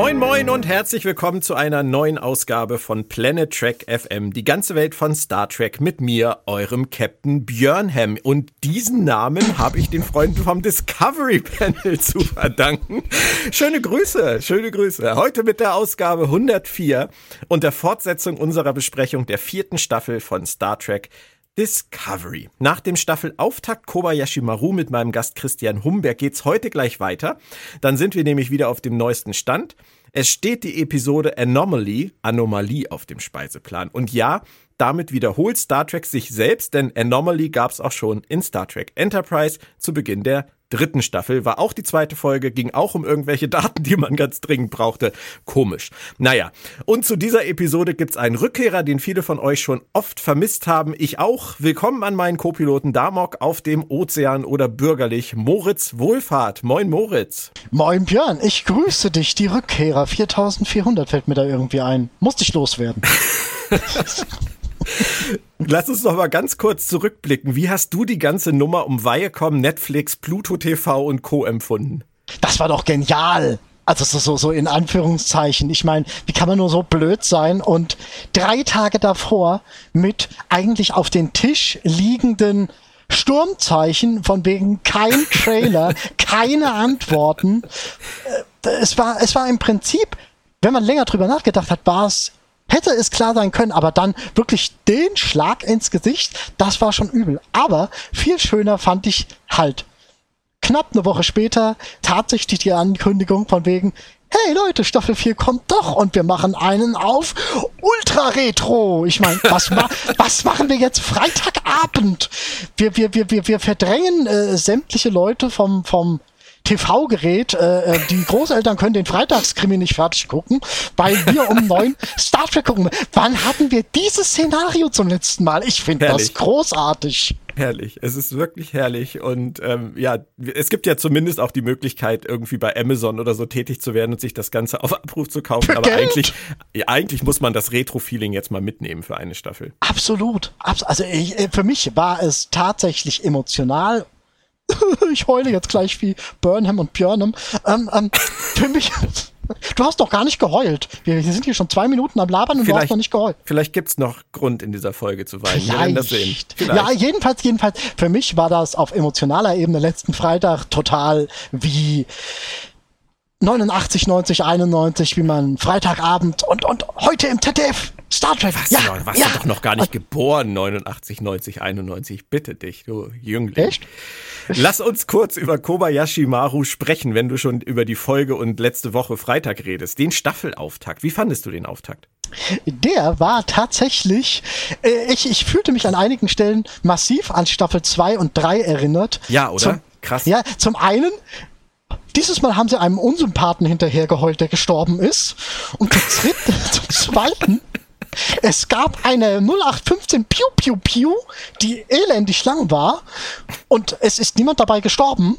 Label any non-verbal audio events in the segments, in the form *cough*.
Moin moin und herzlich willkommen zu einer neuen Ausgabe von Planet Trek FM, die ganze Welt von Star Trek mit mir, eurem Captain Björnham. Und diesen Namen habe ich den Freunden vom Discovery Panel *laughs* zu verdanken. Schöne Grüße, schöne Grüße. Heute mit der Ausgabe 104 und der Fortsetzung unserer Besprechung der vierten Staffel von Star Trek Discovery. Nach dem Staffelauftakt Kobayashi Maru mit meinem Gast Christian Humberg geht's heute gleich weiter. Dann sind wir nämlich wieder auf dem neuesten Stand. Es steht die Episode Anomaly, Anomalie auf dem Speiseplan. Und ja, damit wiederholt Star Trek sich selbst, denn Anomaly gab's auch schon in Star Trek Enterprise zu Beginn der dritten Staffel. War auch die zweite Folge, ging auch um irgendwelche *laughs* Daten, die man ganz dringend brauchte. Komisch. Naja, und zu dieser Episode gibt's einen Rückkehrer, den viele von euch schon oft vermisst haben. Ich auch. Willkommen an meinen Co-Piloten Damok auf dem Ozean oder bürgerlich Moritz Wohlfahrt. Moin Moritz. Moin Björn, ich grüße dich. Die Rückkehrer 4400 fällt mir da irgendwie ein. Musste ich loswerden. *laughs* Lass uns noch mal ganz kurz zurückblicken. Wie hast du die ganze Nummer um Viacom, Netflix, Pluto TV und Co. empfunden? Das war doch genial. Also so, so, so in Anführungszeichen. Ich meine, wie kann man nur so blöd sein und drei Tage davor mit eigentlich auf den Tisch liegenden Sturmzeichen von wegen kein *laughs* Trailer, keine Antworten. Äh, es war, es war im Prinzip, wenn man länger drüber nachgedacht hat, war es hätte es klar sein können, aber dann wirklich den Schlag ins Gesicht, das war schon übel. Aber viel schöner fand ich halt knapp eine Woche später tatsächlich die Ankündigung von wegen, hey Leute, Staffel 4 kommt doch und wir machen einen auf Ultra Retro. Ich meine, *laughs* was, ma was machen wir jetzt Freitagabend? Wir, wir, wir, wir, wir verdrängen äh, sämtliche Leute vom, vom TV-Gerät. Äh, äh, die Großeltern können den Freitagskrimi nicht fertig gucken, weil wir um neun *laughs* Star Trek gucken. Wann hatten wir dieses Szenario zum letzten Mal? Ich finde das großartig. Herrlich, es ist wirklich herrlich und ähm, ja, es gibt ja zumindest auch die Möglichkeit, irgendwie bei Amazon oder so tätig zu werden und sich das Ganze auf Abruf zu kaufen. Für Aber Geld? eigentlich, ja, eigentlich muss man das Retro-Feeling jetzt mal mitnehmen für eine Staffel. Absolut, also ich, äh, für mich war es tatsächlich emotional *laughs* ich heule jetzt gleich wie Burnham und Björnham. Ähm, ähm, *laughs* für mich. Du hast doch gar nicht geheult. Wir sind hier schon zwei Minuten am Labern und vielleicht, du hast noch nicht geheult. Vielleicht gibt's noch Grund in dieser Folge zu weinen. Vielleicht. Wir werden das sehen. Vielleicht. Ja, jedenfalls, jedenfalls. Für mich war das auf emotionaler Ebene letzten Freitag total wie 89, 90, 91, wie man Freitagabend und, und heute im ZDF Star Trek. Was, ja, du warst ja. doch noch gar nicht geboren, 89, 90, 91. Bitte dich, du Jüngling. Echt? Lass uns kurz über Kobayashi Maru sprechen, wenn du schon über die Folge und letzte Woche Freitag redest. Den Staffelauftakt. Wie fandest du den Auftakt? Der war tatsächlich, äh, ich, ich fühlte mich an einigen Stellen massiv an Staffel 2 und 3 erinnert. Ja, oder? Zum, Krass. Ja, zum einen, dieses Mal haben sie einem Unsympathen hinterhergeheult, der gestorben ist. Und zum, *laughs* zum zweiten es gab eine 0815 Piu Piu Piu, die elendig lang war und es ist niemand dabei gestorben.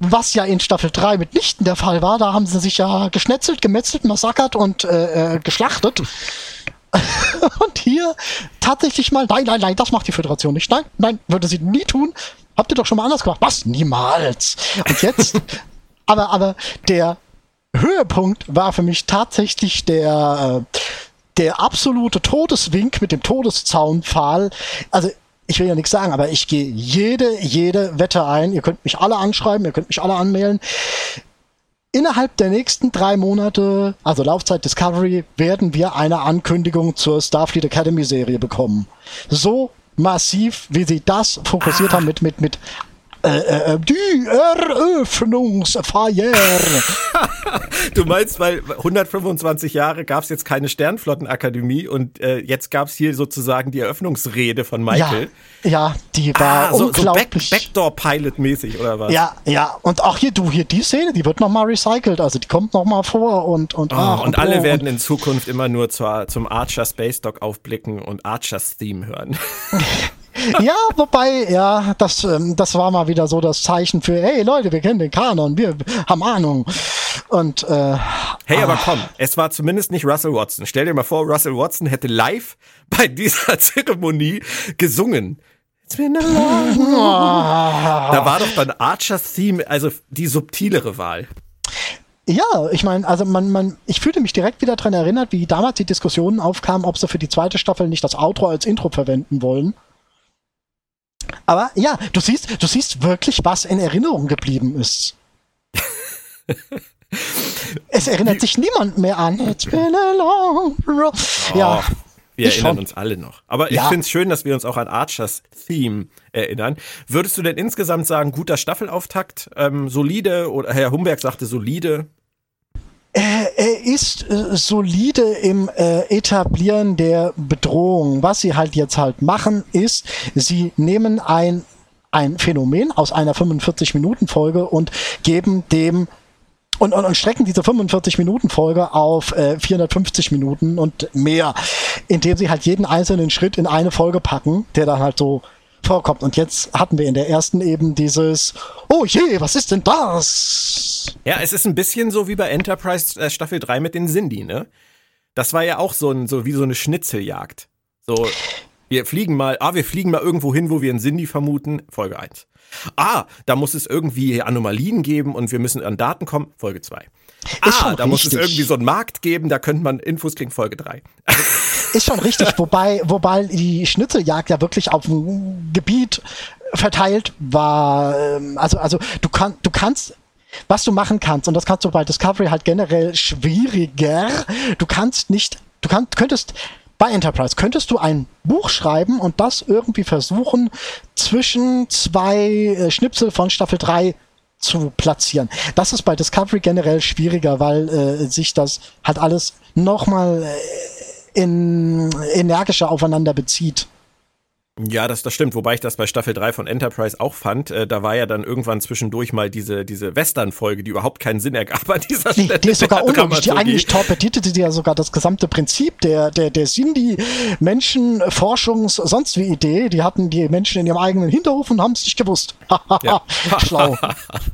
Was ja in Staffel 3 mitnichten der Fall war. Da haben sie sich ja geschnetzelt, gemetzelt, massakert und äh, äh geschlachtet. *laughs* und hier tatsächlich mal, nein, nein, nein, das macht die Föderation nicht. Nein, nein, würde sie nie tun. Habt ihr doch schon mal anders gemacht. Was? Niemals. Und jetzt, *laughs* aber, aber der Höhepunkt war für mich tatsächlich der, äh, der absolute Todeswink mit dem Todeszaunpfahl, also ich will ja nichts sagen, aber ich gehe jede, jede Wette ein. Ihr könnt mich alle anschreiben, ihr könnt mich alle anmelden. Innerhalb der nächsten drei Monate, also Laufzeit Discovery, werden wir eine Ankündigung zur Starfleet Academy Serie bekommen. So massiv, wie sie das fokussiert ah. haben mit, mit, mit äh, äh, äh, die Eröffnungsfeier. *laughs* du meinst, weil 125 Jahre gab es jetzt keine Sternflottenakademie und äh, jetzt gab es hier sozusagen die Eröffnungsrede von Michael. Ja, ja die war ah, so, unglaublich. So Back, Backdoor-Pilot-mäßig oder was? Ja, ja. Und auch hier, du, hier die Szene, die wird nochmal recycelt, also die kommt nochmal vor und und, oh, ach, und, und alle oh, werden in Zukunft immer nur zur, zum Archer Space Dock aufblicken und Archers Theme hören. *laughs* *laughs* ja, wobei, ja, das, ähm, das war mal wieder so das Zeichen für, hey Leute, wir kennen den Kanon, wir haben Ahnung. Und äh, Hey, aber ah. komm, es war zumindest nicht Russell Watson. Stell dir mal vor, Russell Watson hätte live *laughs* bei dieser Zeremonie gesungen. It's been a long *laughs* Da war doch dann Archers Theme, also die subtilere Wahl. Ja, ich meine, also man, man, ich fühlte mich direkt wieder daran erinnert, wie damals die Diskussionen aufkamen, ob sie für die zweite Staffel nicht das Outro als Intro verwenden wollen. Aber ja, du siehst, du siehst wirklich, was in Erinnerung geblieben ist. *laughs* es erinnert sich niemand mehr an. It's been a long road. Ja. Oh, wir erinnern uns alle noch. Aber ich ja. finde es schön, dass wir uns auch an Archers Theme erinnern. Würdest du denn insgesamt sagen, guter Staffelauftakt, ähm, solide, oder Herr Humberg sagte solide? Er, ist äh, solide im äh, Etablieren der Bedrohung. Was sie halt jetzt halt machen, ist, sie nehmen ein, ein Phänomen aus einer 45-Minuten-Folge und geben dem und, und, und strecken diese 45-Minuten-Folge auf äh, 450 Minuten und mehr, indem sie halt jeden einzelnen Schritt in eine Folge packen, der dann halt so vorkommt. Und jetzt hatten wir in der ersten eben dieses, oh je, was ist denn das? Ja, es ist ein bisschen so wie bei Enterprise äh, Staffel 3 mit den Cindy, ne? Das war ja auch so, ein, so wie so eine Schnitzeljagd. So, wir fliegen mal, ah, wir fliegen mal irgendwo hin, wo wir einen Cindy vermuten, Folge 1. Ah, da muss es irgendwie Anomalien geben und wir müssen an Daten kommen, Folge 2. Ah, da muss es irgendwie so einen Markt geben, da könnte man Infos kriegen, Folge 3. *laughs* Ist schon richtig, *laughs* wobei, wobei die Schnitzeljagd ja wirklich auf dem Gebiet verteilt war. Ähm, also, also du, kann, du kannst was du machen kannst, und das kannst du bei Discovery halt generell schwieriger, du kannst nicht, du kann, könntest bei Enterprise könntest du ein Buch schreiben und das irgendwie versuchen, zwischen zwei äh, Schnipsel von Staffel 3 zu platzieren. Das ist bei Discovery generell schwieriger, weil äh, sich das halt alles nochmal äh, in, energischer aufeinander bezieht. Ja, das, das stimmt, wobei ich das bei Staffel 3 von Enterprise auch fand. Äh, da war ja dann irgendwann zwischendurch mal diese, diese Western-Folge, die überhaupt keinen Sinn ergab an dieser Stelle. Die, die ist sogar unlogisch. Die eigentlich torpedierte die ja sogar das gesamte Prinzip der, der, der Cindy-Menschenforschungs-, sonst wie Idee. Die hatten die Menschen in ihrem eigenen Hinterhof und haben es nicht gewusst. *laughs* Schlau.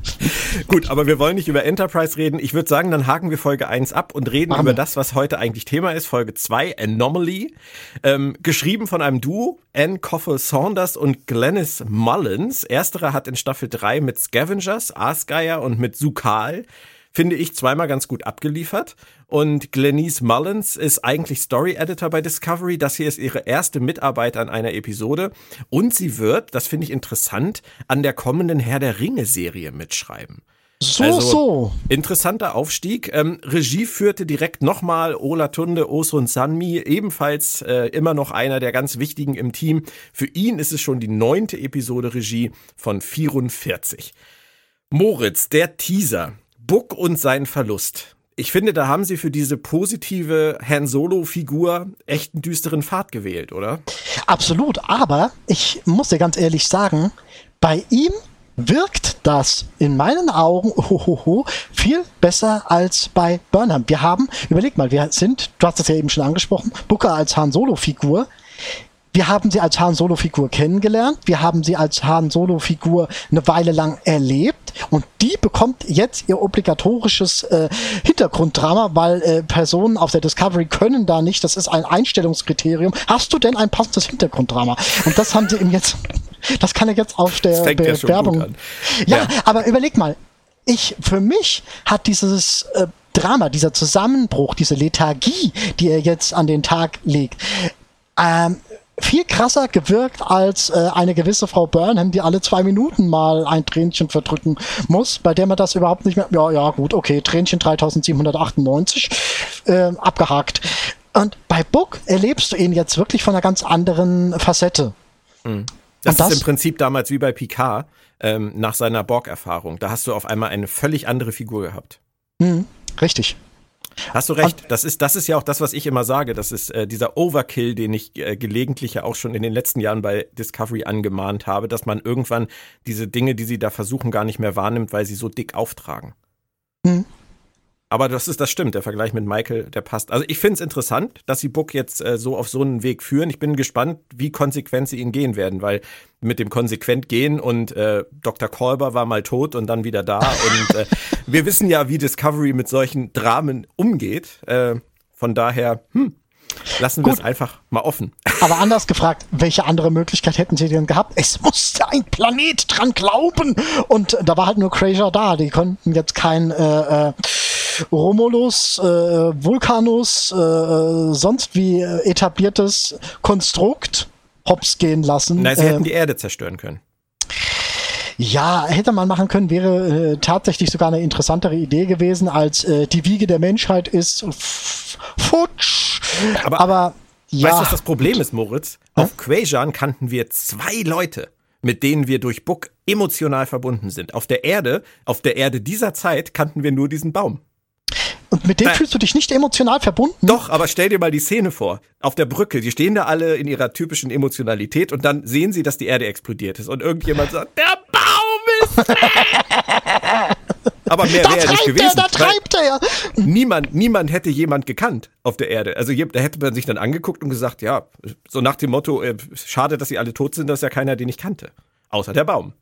*laughs* Gut, aber wir wollen nicht über Enterprise reden. Ich würde sagen, dann haken wir Folge 1 ab und reden Amen. über das, was heute eigentlich Thema ist. Folge 2, Anomaly. Ähm, geschrieben von einem Duo, Anne Coffel Saunders und Glennis Mullins. Ersterer hat in Staffel 3 mit Scavengers, Aasgeier und mit Sukal, finde ich, zweimal ganz gut abgeliefert. Und Glenise Mullins ist eigentlich Story Editor bei Discovery. Das hier ist ihre erste Mitarbeit an einer Episode. Und sie wird, das finde ich interessant, an der kommenden Herr der Ringe Serie mitschreiben. So, also, so. Interessanter Aufstieg. Ähm, Regie führte direkt nochmal Ola Tunde, Osun Sanmi, ebenfalls äh, immer noch einer der ganz wichtigen im Team. Für ihn ist es schon die neunte Episode Regie von 44. Moritz, der Teaser. Buck und sein Verlust. Ich finde, da haben sie für diese positive Han Solo-Figur echt einen düsteren Pfad gewählt, oder? Absolut, aber ich muss dir ganz ehrlich sagen, bei ihm wirkt das in meinen Augen ohoho, viel besser als bei Burnham. Wir haben, überleg mal, wir sind, du hast es ja eben schon angesprochen, Booker als Han Solo-Figur. Wir haben sie als Han Solo-Figur kennengelernt. Wir haben sie als Han Solo-Figur eine Weile lang erlebt. Und die bekommt jetzt ihr obligatorisches äh, Hintergrunddrama, weil äh, Personen auf der Discovery können da nicht. Das ist ein Einstellungskriterium. Hast du denn ein passendes Hintergrunddrama? Und das haben sie ihm jetzt das kann er jetzt auf der Bewerbung. Ja, ja, aber überleg mal. Ich, für mich hat dieses äh, Drama, dieser Zusammenbruch, diese Lethargie, die er jetzt an den Tag legt, ähm, viel krasser gewirkt als äh, eine gewisse Frau Burnham, die alle zwei Minuten mal ein Tränchen verdrücken muss, bei der man das überhaupt nicht mehr, ja, ja, gut, okay, Tränchen 3798, äh, abgehakt. Und bei Book erlebst du ihn jetzt wirklich von einer ganz anderen Facette. Mhm. Das, das, ist im Prinzip damals wie bei Picard ähm, nach seiner Borg-Erfahrung. Da hast du auf einmal eine völlig andere Figur gehabt. Mhm, richtig. Hast du recht. Das ist, das ist ja auch das, was ich immer sage. Das ist äh, dieser Overkill, den ich äh, gelegentlich ja auch schon in den letzten Jahren bei Discovery angemahnt habe, dass man irgendwann diese Dinge, die sie da versuchen, gar nicht mehr wahrnimmt, weil sie so dick auftragen. Mhm. Aber das ist, das stimmt, der Vergleich mit Michael, der passt. Also ich finde es interessant, dass sie Book jetzt äh, so auf so einen Weg führen. Ich bin gespannt, wie konsequent sie ihn gehen werden, weil mit dem konsequent gehen und äh, Dr. Kolber war mal tot und dann wieder da. und äh, *laughs* wir wissen ja, wie Discovery mit solchen Dramen umgeht. Äh, von daher, hm, Lassen wir es einfach mal offen. *laughs* Aber anders gefragt, welche andere Möglichkeit hätten sie denn gehabt? Es musste ein Planet dran glauben. Und da war halt nur Crazier da. Die konnten jetzt kein äh, äh, Romulus, äh, Vulcanus, äh, sonst wie etabliertes Konstrukt hops gehen lassen. Nein, sie hätten die Erde zerstören können. Ja, hätte man machen können, wäre äh, tatsächlich sogar eine interessantere Idee gewesen, als äh, die Wiege der Menschheit ist futsch. Aber, Aber ja. Weißt du, was das Problem ist, Moritz? Hm? Auf Quajan kannten wir zwei Leute, mit denen wir durch Book emotional verbunden sind. Auf der Erde, auf der Erde dieser Zeit kannten wir nur diesen Baum. Und mit dem fühlst du dich nicht emotional verbunden? Doch, aber stell dir mal die Szene vor. Auf der Brücke, die stehen da alle in ihrer typischen Emotionalität und dann sehen sie, dass die Erde explodiert ist und irgendjemand sagt, der Baum ist Aber mehr wäre nicht gewesen. Er, da treibt er. Niemand, niemand hätte jemand gekannt auf der Erde. Also da hätte man sich dann angeguckt und gesagt, ja, so nach dem Motto, äh, schade, dass sie alle tot sind, dass ja keiner, den ich kannte. Außer der Baum.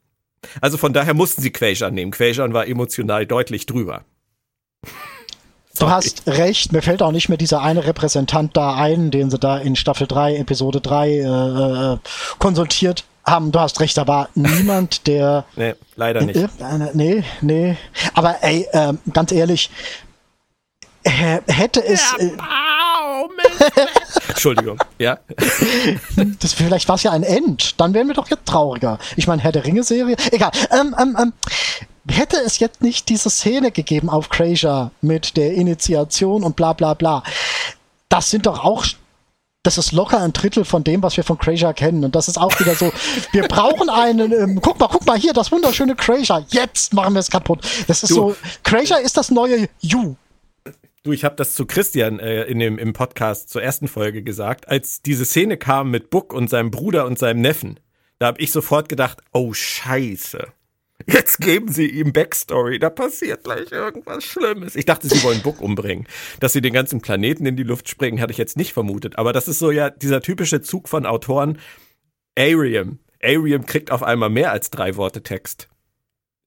Also von daher mussten sie Quajan nehmen. Quajan war emotional deutlich drüber. Du hast recht, mir fällt auch nicht mehr dieser eine Repräsentant da ein, den sie da in Staffel 3, Episode 3 äh, äh, konsultiert haben. Du hast recht, da war niemand, *laughs* der. Nee, leider nicht. Äh, nee, nee. Aber ey, äh, ganz ehrlich, hätte es. Äh, *laughs* Entschuldigung, ja. *laughs* Das, vielleicht war es ja ein End. Dann wären wir doch jetzt trauriger. Ich meine, Herr der Ringe-Serie. Egal. Ähm, ähm, ähm, hätte es jetzt nicht diese Szene gegeben auf Crasher mit der Initiation und bla bla bla, das sind doch auch das ist locker ein Drittel von dem, was wir von Crasher kennen. Und das ist auch wieder so, wir brauchen einen, ähm, guck mal, guck mal hier, das wunderschöne Crasher. Jetzt machen wir es kaputt. Das ist du, so, Crasher ist das neue You. Du, ich habe das zu Christian äh, in dem, im Podcast zur ersten Folge gesagt, als diese Szene kam mit Buck und seinem Bruder und seinem Neffen. Da habe ich sofort gedacht, oh Scheiße. Jetzt geben sie ihm Backstory, da passiert gleich irgendwas Schlimmes. Ich dachte, sie wollen Book umbringen. Dass sie den ganzen Planeten in die Luft springen, hatte ich jetzt nicht vermutet. Aber das ist so ja dieser typische Zug von Autoren. Ariam. Ariam kriegt auf einmal mehr als drei Worte Text.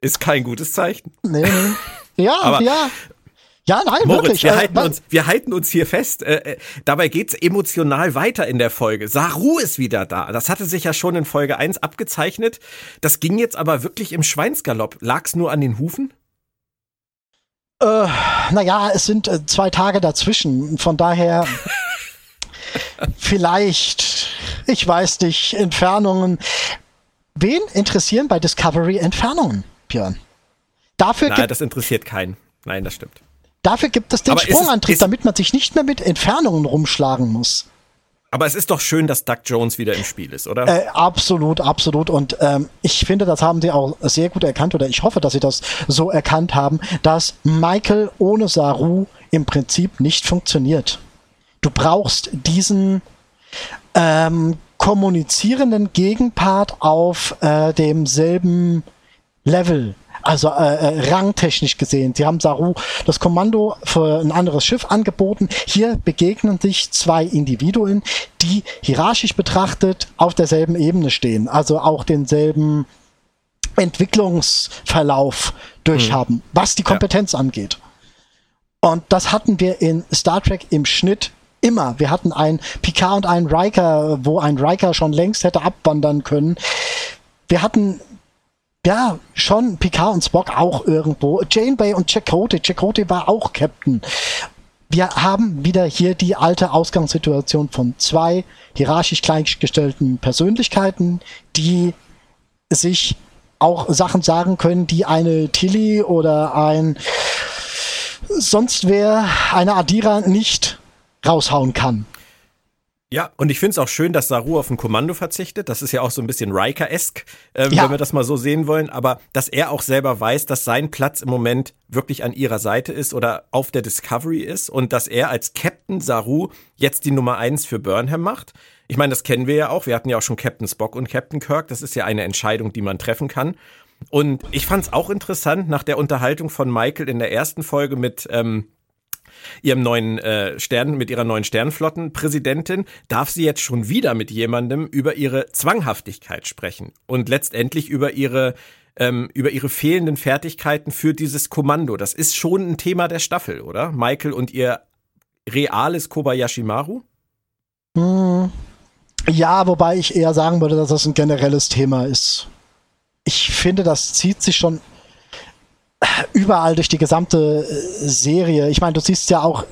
Ist kein gutes Zeichen. Nee, nee. Ja, *laughs* Aber ja. Ja, nein, Moritz, wirklich. Wir, äh, halten uns, wir halten uns hier fest. Äh, äh, dabei geht's emotional weiter in der Folge. Saru ist wieder da. Das hatte sich ja schon in Folge 1 abgezeichnet. Das ging jetzt aber wirklich im Schweinsgalopp. Lag's nur an den Hufen? Äh, naja, es sind äh, zwei Tage dazwischen. Von daher *laughs* vielleicht, ich weiß nicht, Entfernungen. Wen interessieren bei Discovery Entfernungen, Björn? Dafür Nein, das interessiert keinen. Nein, das stimmt. Dafür gibt es den Aber Sprungantrieb, es, damit man sich nicht mehr mit Entfernungen rumschlagen muss. Aber es ist doch schön, dass Doug Jones wieder im Spiel ist, oder? Äh, absolut, absolut. Und ähm, ich finde, das haben sie auch sehr gut erkannt, oder ich hoffe, dass sie das so erkannt haben, dass Michael ohne Saru im Prinzip nicht funktioniert. Du brauchst diesen ähm, kommunizierenden Gegenpart auf äh, demselben Level also äh, äh, rangtechnisch gesehen. Sie haben Saru das Kommando für ein anderes Schiff angeboten. Hier begegnen sich zwei Individuen, die hierarchisch betrachtet auf derselben Ebene stehen, also auch denselben Entwicklungsverlauf durchhaben, mhm. was die Kompetenz ja. angeht. Und das hatten wir in Star Trek im Schnitt immer. Wir hatten einen Picard und einen Riker, wo ein Riker schon längst hätte abwandern können. Wir hatten ja, schon Picard und Spock auch irgendwo. Janeway und Chakotay. Chakotay war auch Captain. Wir haben wieder hier die alte Ausgangssituation von zwei hierarchisch gleichgestellten Persönlichkeiten, die sich auch Sachen sagen können, die eine Tilly oder ein sonst wer, eine Adira nicht raushauen kann. Ja, und ich finde es auch schön, dass Saru auf ein Kommando verzichtet. Das ist ja auch so ein bisschen Riker-esk, ähm, ja. wenn wir das mal so sehen wollen. Aber dass er auch selber weiß, dass sein Platz im Moment wirklich an ihrer Seite ist oder auf der Discovery ist und dass er als Captain Saru jetzt die Nummer eins für Burnham macht. Ich meine, das kennen wir ja auch. Wir hatten ja auch schon Captain Spock und Captain Kirk. Das ist ja eine Entscheidung, die man treffen kann. Und ich fand es auch interessant nach der Unterhaltung von Michael in der ersten Folge mit ähm, ihrem neuen äh, Stern, mit ihrer neuen Sternflottenpräsidentin, darf sie jetzt schon wieder mit jemandem über ihre Zwanghaftigkeit sprechen und letztendlich über ihre ähm, über ihre fehlenden Fertigkeiten für dieses Kommando. Das ist schon ein Thema der Staffel, oder? Michael und ihr reales Kobayashi Maru? Hm. Ja, wobei ich eher sagen würde, dass das ein generelles Thema ist. Ich finde, das zieht sich schon überall durch die gesamte äh, Serie. Ich meine, du siehst ja auch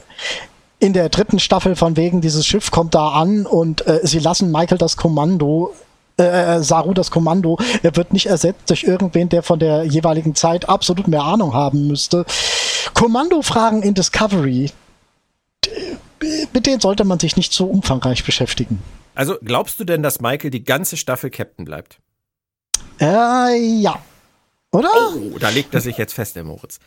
in der dritten Staffel von wegen, dieses Schiff kommt da an und äh, sie lassen Michael das Kommando, äh, äh, Saru das Kommando. Er wird nicht ersetzt durch irgendwen, der von der jeweiligen Zeit absolut mehr Ahnung haben müsste. Kommandofragen in Discovery, mit denen sollte man sich nicht so umfangreich beschäftigen. Also glaubst du denn, dass Michael die ganze Staffel Captain bleibt? Äh, ja. Oder? Oh, da legt er sich jetzt fest, der Moritz.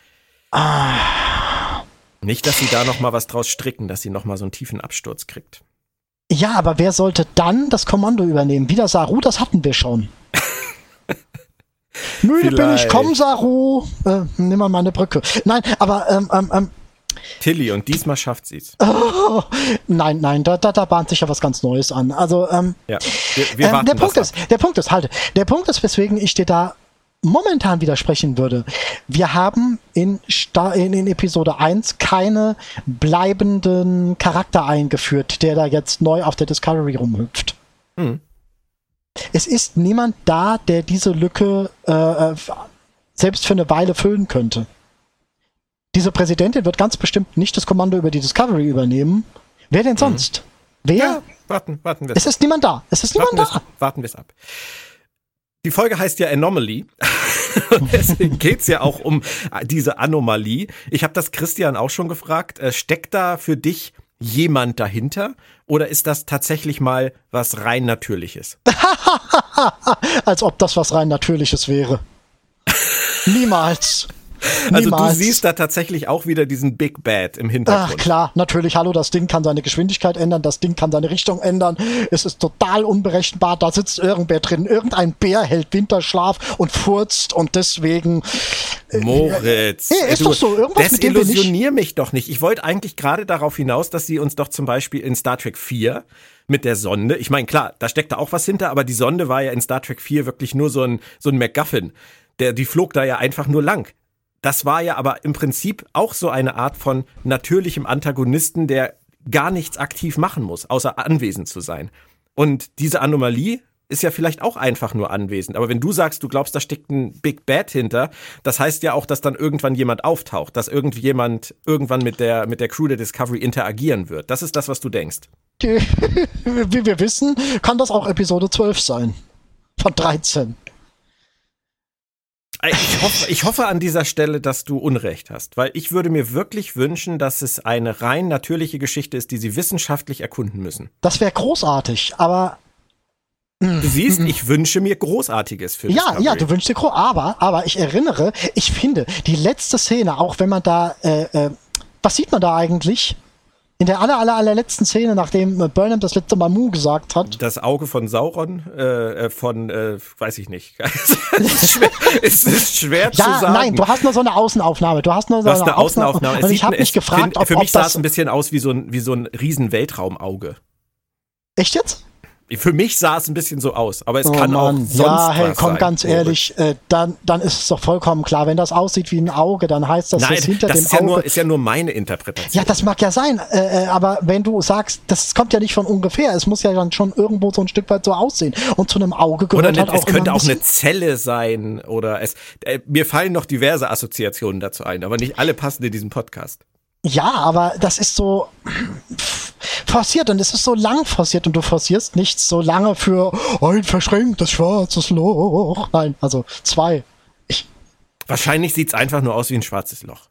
Ah. Nicht, dass sie da noch mal was draus stricken, dass sie noch mal so einen tiefen Absturz kriegt. Ja, aber wer sollte dann das Kommando übernehmen? Wieder Saru, das hatten wir schon. *laughs* Müde Vielleicht. bin ich, komm Saru. Äh, nimm mal meine Brücke. Nein, aber ähm, ähm, ähm Tilly und diesmal schafft sie es. Oh, *laughs* nein, nein, da, da, da bahnt sich ja was ganz Neues an. Also, ähm, ja, wir, wir ähm, der Punkt ist, der Punkt ist, halt, der Punkt ist, weswegen ich dir da momentan widersprechen würde. Wir haben in, in, in, Episode 1 keine bleibenden Charakter eingeführt, der da jetzt neu auf der Discovery rumhüpft. Hm. Es ist niemand da, der diese Lücke äh, äh selbst für eine Weile füllen könnte. Diese Präsidentin wird ganz bestimmt nicht das Kommando über die Discovery übernehmen. Wer denn mhm. sonst? Mhm. Wer? Ja, warten, warten wir es. Es ist niemand da. Es ist niemand warten da. Warten wir es ab. Die Folge heißt ja Anomaly. *laughs* Deswegen geht's ja auch um diese Anomalie. Ich habe das Christian auch schon gefragt. Äh, steckt da für dich jemand dahinter? Oder ist das tatsächlich mal was rein Natürliches? *laughs* Als ob das was rein Natürliches wäre. Niemals. Also Niemals. du siehst da tatsächlich auch wieder diesen Big Bad im Hintergrund. Ach klar, natürlich. Hallo, das Ding kann seine Geschwindigkeit ändern, das Ding kann seine Richtung ändern. Es ist total unberechenbar. Da sitzt irgendwer drin. Irgendein Bär hält Winterschlaf und furzt und deswegen. Äh, Moritz, äh, ist du, doch so. Irgendwas desillusionier mich doch nicht. Ich wollte eigentlich gerade darauf hinaus, dass sie uns doch zum Beispiel in Star Trek 4 mit der Sonde. Ich meine, klar, da steckt da auch was hinter, aber die Sonde war ja in Star Trek 4 wirklich nur so ein, so ein MacGuffin. Der, die flog da ja einfach nur lang. Das war ja aber im Prinzip auch so eine Art von natürlichem Antagonisten, der gar nichts aktiv machen muss, außer anwesend zu sein. Und diese Anomalie ist ja vielleicht auch einfach nur anwesend. Aber wenn du sagst, du glaubst, da steckt ein Big Bad hinter, das heißt ja auch, dass dann irgendwann jemand auftaucht, dass irgendjemand irgendwann mit der, mit der Crew der Discovery interagieren wird. Das ist das, was du denkst. *laughs* Wie wir wissen, kann das auch Episode 12 sein. Von 13. Ich hoffe, *laughs* ich hoffe an dieser Stelle, dass du Unrecht hast, weil ich würde mir wirklich wünschen, dass es eine rein natürliche Geschichte ist, die sie wissenschaftlich erkunden müssen. Das wäre großartig, aber Du siehst, ich wünsche mir Großartiges für Ja, Discovery. ja, du wünschst dir Groß, aber, aber ich erinnere, ich finde, die letzte Szene, auch wenn man da, äh, äh, was sieht man da eigentlich? In der aller, aller, allerletzten Szene, nachdem Burnham das letzte Mal Mu gesagt hat. Das Auge von Sauron, äh, äh von, äh, weiß ich nicht. *laughs* es, ist schwer, es ist schwer ja, zu sagen. Nein, du hast nur so eine Außenaufnahme. Du hast nur so eine, eine Außenaufnahme. Und ich habe mich gefragt, find, ob Für mich ob sah es ein bisschen aus wie so ein, wie so ein riesen Weltraumauge. Echt jetzt? Für mich sah es ein bisschen so aus, aber es oh kann Mann. auch sonst Ja, hey, komm, sein, ganz ehrlich, äh, dann, dann ist es doch vollkommen klar. Wenn das aussieht wie ein Auge, dann heißt das, Nein, dass hinter das dem ist ja Auge... Nur, ist ja nur meine Interpretation. Ja, das mag ja sein, äh, äh, aber wenn du sagst, das kommt ja nicht von ungefähr, es muss ja dann schon irgendwo so ein Stück weit so aussehen. Und zu einem Auge gehört oder ne, halt auch Es könnte auch eine Zelle sein oder es... Äh, mir fallen noch diverse Assoziationen dazu ein, aber nicht alle passen in diesem Podcast. Ja, aber das ist so forciert und es ist so lang forciert und du forcierst nichts so lange für ein verschränktes schwarzes Loch. Nein, also zwei. Ich Wahrscheinlich sieht's einfach nur aus wie ein schwarzes Loch.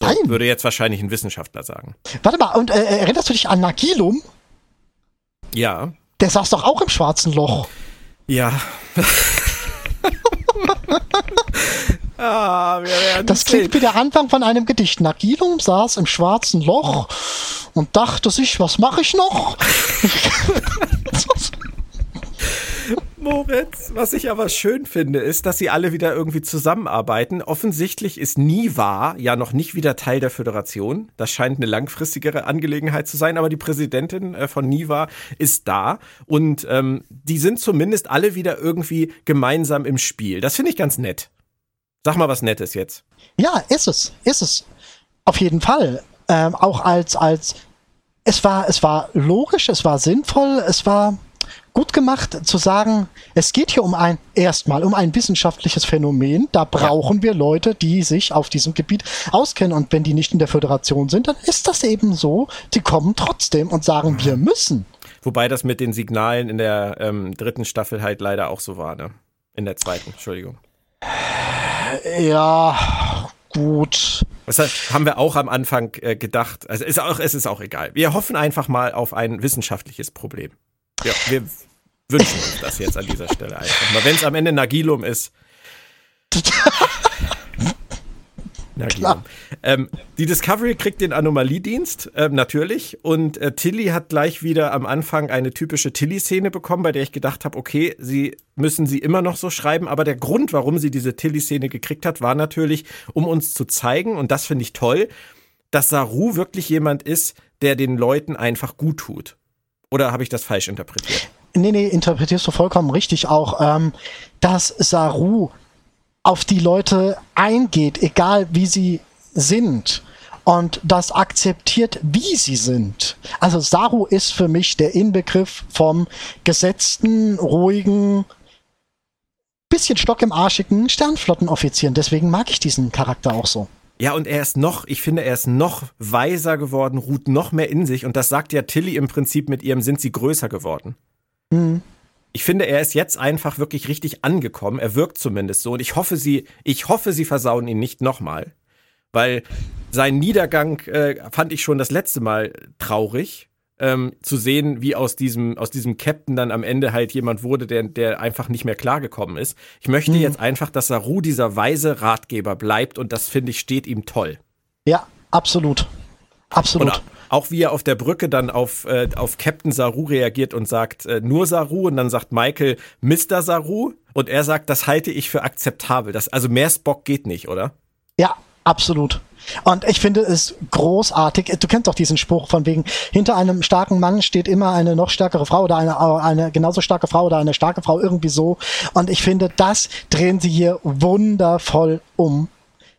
So, Nein. Würde jetzt wahrscheinlich ein Wissenschaftler sagen. Warte mal, und äh, erinnerst du dich an Nagilum? Ja. Der saß doch auch im schwarzen Loch. Ja. *laughs* Ah, das klingt wie der Anfang von einem Gedicht. Nagilum saß im schwarzen Loch und dachte sich, was mache ich noch? Moritz, was ich aber schön finde, ist, dass sie alle wieder irgendwie zusammenarbeiten. Offensichtlich ist Niva ja noch nicht wieder Teil der Föderation. Das scheint eine langfristigere Angelegenheit zu sein, aber die Präsidentin äh, von Niva ist da und ähm, die sind zumindest alle wieder irgendwie gemeinsam im Spiel. Das finde ich ganz nett. Sag mal was Nettes jetzt. Ja, ist es, ist es. Auf jeden Fall. Ähm, auch als, als, es war, es war logisch, es war sinnvoll, es war gut gemacht zu sagen, es geht hier um ein, erstmal um ein wissenschaftliches Phänomen. Da brauchen wir Leute, die sich auf diesem Gebiet auskennen. Und wenn die nicht in der Föderation sind, dann ist das eben so. Die kommen trotzdem und sagen, wir müssen. Wobei das mit den Signalen in der ähm, dritten Staffel halt leider auch so war, ne? In der zweiten, Entschuldigung. Ja, gut. Das haben wir auch am Anfang äh, gedacht. Also ist auch, es ist auch egal. Wir hoffen einfach mal auf ein wissenschaftliches Problem. Ja, wir wünschen uns das jetzt an dieser Stelle einfach mal. Wenn es am Ende Nagilum ist. *laughs* Nagilum. Ähm, die Discovery kriegt den Anomaliedienst, äh, natürlich. Und äh, Tilly hat gleich wieder am Anfang eine typische Tilly-Szene bekommen, bei der ich gedacht habe, okay, sie müssen sie immer noch so schreiben. Aber der Grund, warum sie diese Tilly-Szene gekriegt hat, war natürlich, um uns zu zeigen, und das finde ich toll, dass Saru wirklich jemand ist, der den Leuten einfach gut tut. Oder habe ich das falsch interpretiert? Nee, nee, interpretierst du vollkommen richtig auch, ähm, dass Saru auf die Leute eingeht, egal wie sie sind und das akzeptiert, wie sie sind. Also Saru ist für mich der Inbegriff vom gesetzten, ruhigen, bisschen Stock im Arschigen Sternflottenoffizieren. Deswegen mag ich diesen Charakter auch so. Ja, und er ist noch, ich finde, er ist noch weiser geworden, ruht noch mehr in sich. Und das sagt ja Tilly im Prinzip mit ihrem, sind sie größer geworden. Mhm. Ich finde, er ist jetzt einfach wirklich richtig angekommen. Er wirkt zumindest so. Und ich hoffe, sie, ich hoffe, sie versauen ihn nicht nochmal. Weil sein Niedergang äh, fand ich schon das letzte Mal traurig ähm, zu sehen, wie aus diesem, aus diesem Captain dann am Ende halt jemand wurde, der, der einfach nicht mehr klargekommen ist. Ich möchte mhm. jetzt einfach, dass Saru dieser weise Ratgeber bleibt und das finde ich steht ihm toll. Ja, absolut. Absolut. Und auch wie er auf der Brücke dann auf, äh, auf Captain Saru reagiert und sagt, äh, nur Saru und dann sagt Michael, Mr. Saru und er sagt, das halte ich für akzeptabel. Das, also mehr Spock geht nicht, oder? Ja, absolut. Und ich finde es großartig. Du kennst doch diesen Spruch von wegen, hinter einem starken Mann steht immer eine noch stärkere Frau oder eine, eine genauso starke Frau oder eine starke Frau, irgendwie so. Und ich finde, das drehen sie hier wundervoll um.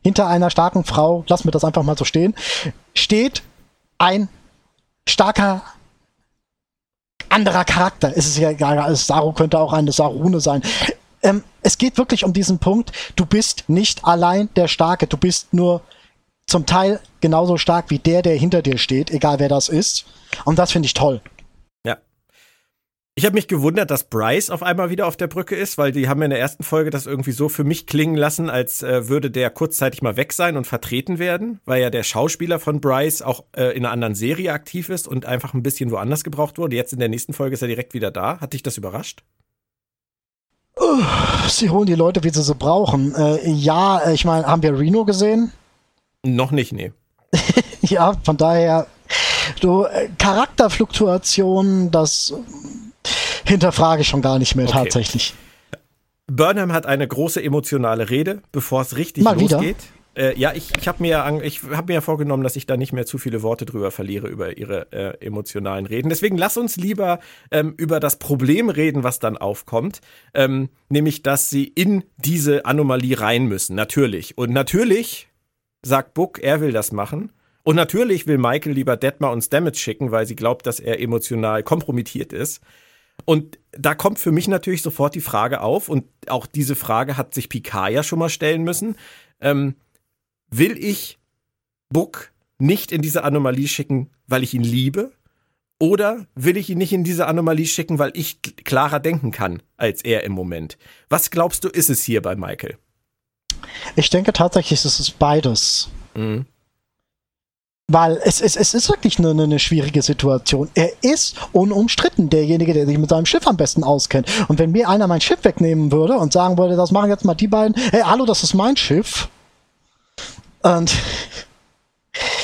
Hinter einer starken Frau, lassen wir das einfach mal so stehen, steht ein starker anderer Charakter. Es ist ja egal, Saru könnte auch eine Sarune sein. Ähm, es geht wirklich um diesen Punkt, du bist nicht allein der Starke, du bist nur zum Teil genauso stark wie der, der hinter dir steht, egal wer das ist. Und das finde ich toll. Ich habe mich gewundert, dass Bryce auf einmal wieder auf der Brücke ist, weil die haben in der ersten Folge das irgendwie so für mich klingen lassen, als äh, würde der kurzzeitig mal weg sein und vertreten werden, weil ja der Schauspieler von Bryce auch äh, in einer anderen Serie aktiv ist und einfach ein bisschen woanders gebraucht wurde. Jetzt in der nächsten Folge ist er direkt wieder da. Hat dich das überrascht? sie holen die Leute, wie sie sie brauchen. Äh, ja, äh, ich meine, haben wir Reno gesehen? Noch nicht, nee. *laughs* ja, von daher, so äh, Charakterfluktuationen, das hinterfrage ich schon gar nicht mehr okay. tatsächlich. Burnham hat eine große emotionale Rede, bevor es richtig Mal losgeht. Äh, ja, ich, ich habe mir, hab mir ja vorgenommen, dass ich da nicht mehr zu viele Worte drüber verliere, über ihre äh, emotionalen Reden. Deswegen lass uns lieber ähm, über das Problem reden, was dann aufkommt. Ähm, nämlich, dass sie in diese Anomalie rein müssen. Natürlich. Und natürlich sagt Book, er will das machen. Und natürlich will Michael lieber Detmar und Stamets schicken, weil sie glaubt, dass er emotional kompromittiert ist. Und da kommt für mich natürlich sofort die Frage auf, und auch diese Frage hat sich Picard ja schon mal stellen müssen. Ähm, will ich Book nicht in diese Anomalie schicken, weil ich ihn liebe? Oder will ich ihn nicht in diese Anomalie schicken, weil ich klarer denken kann als er im Moment? Was glaubst du, ist es hier bei Michael? Ich denke tatsächlich, es ist beides. Mhm. Weil es, es, es ist wirklich eine, eine schwierige Situation. Er ist unumstritten derjenige, der sich mit seinem Schiff am besten auskennt. Und wenn mir einer mein Schiff wegnehmen würde und sagen würde, das machen jetzt mal die beiden, hey, hallo, das ist mein Schiff. Und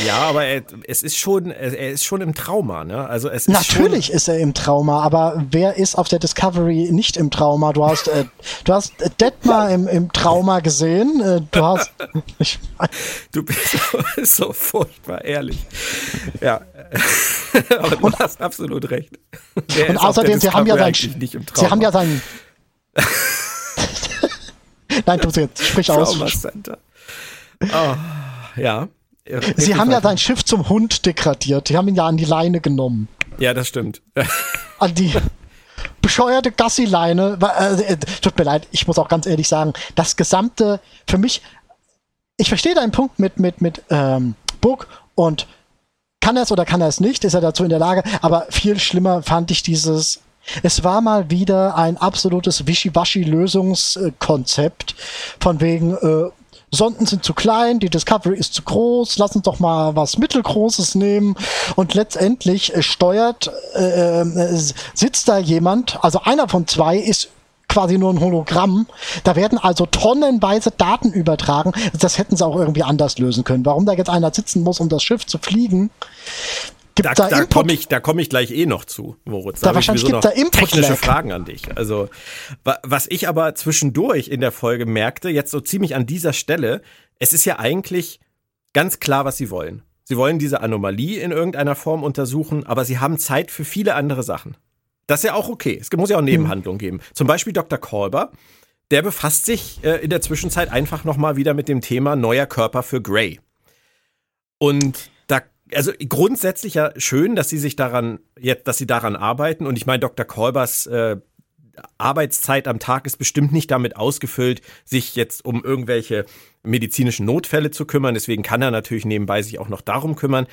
ja, aber er, es ist schon, er ist schon im Trauma, ne? Also es ist Natürlich ist er im Trauma, aber wer ist auf der Discovery nicht im Trauma? Du hast, äh, du hast Detmar im, im Trauma gesehen. Äh, du hast. *laughs* Ich mein, du bist *laughs* so, furchtbar ehrlich. Ja. *laughs* aber du und, hast absolut recht. Der und außerdem, sie haben ja sein, sie haben ja seinen. Nein, tu jetzt, sprich aus. Trauma Center. Oh, ja. Sie haben ja sein Schiff zum Hund degradiert. Die haben ihn ja an die Leine genommen. Ja, das stimmt. *laughs* An die bescheuerte Gassileine. Äh, äh, tut mir leid, ich muss auch ganz ehrlich sagen, das gesamte, für mich, ich verstehe deinen Punkt mit, mit, mit ähm, Book und kann er es oder kann er es nicht, ist er dazu in der Lage, aber viel schlimmer fand ich dieses es war mal wieder ein absolutes Wischiwaschi-Lösungskonzept von wegen, äh, Sonden sind zu klein, die Discovery ist zu groß, lass uns doch mal was Mittelgroßes nehmen. Und letztendlich äh, steuert, äh, äh, sitzt da jemand, also einer von zwei ist quasi nur ein Hologramm. Da werden also tonnenweise Daten übertragen. Das hätten sie auch irgendwie anders lösen können. Warum da jetzt einer sitzen muss, um das Schiff zu fliegen, Gibt da, da, da komme ich, da komme ich gleich eh noch zu, Moritz. Da, da wahrscheinlich gibt da Input technische lag. Fragen an dich. Also was ich aber zwischendurch in der Folge merkte, jetzt so ziemlich an dieser Stelle, es ist ja eigentlich ganz klar, was sie wollen. Sie wollen diese Anomalie in irgendeiner Form untersuchen, aber sie haben Zeit für viele andere Sachen. Das ist ja auch okay. Es muss ja auch Nebenhandlungen geben. Zum Beispiel Dr. Kolber, der befasst sich äh, in der Zwischenzeit einfach nochmal wieder mit dem Thema neuer Körper für Grey. Und also grundsätzlich ja schön, dass sie sich daran, jetzt, dass sie daran arbeiten. Und ich meine, Dr. Kolbers äh, Arbeitszeit am Tag ist bestimmt nicht damit ausgefüllt, sich jetzt um irgendwelche medizinischen Notfälle zu kümmern. Deswegen kann er natürlich nebenbei sich auch noch darum kümmern.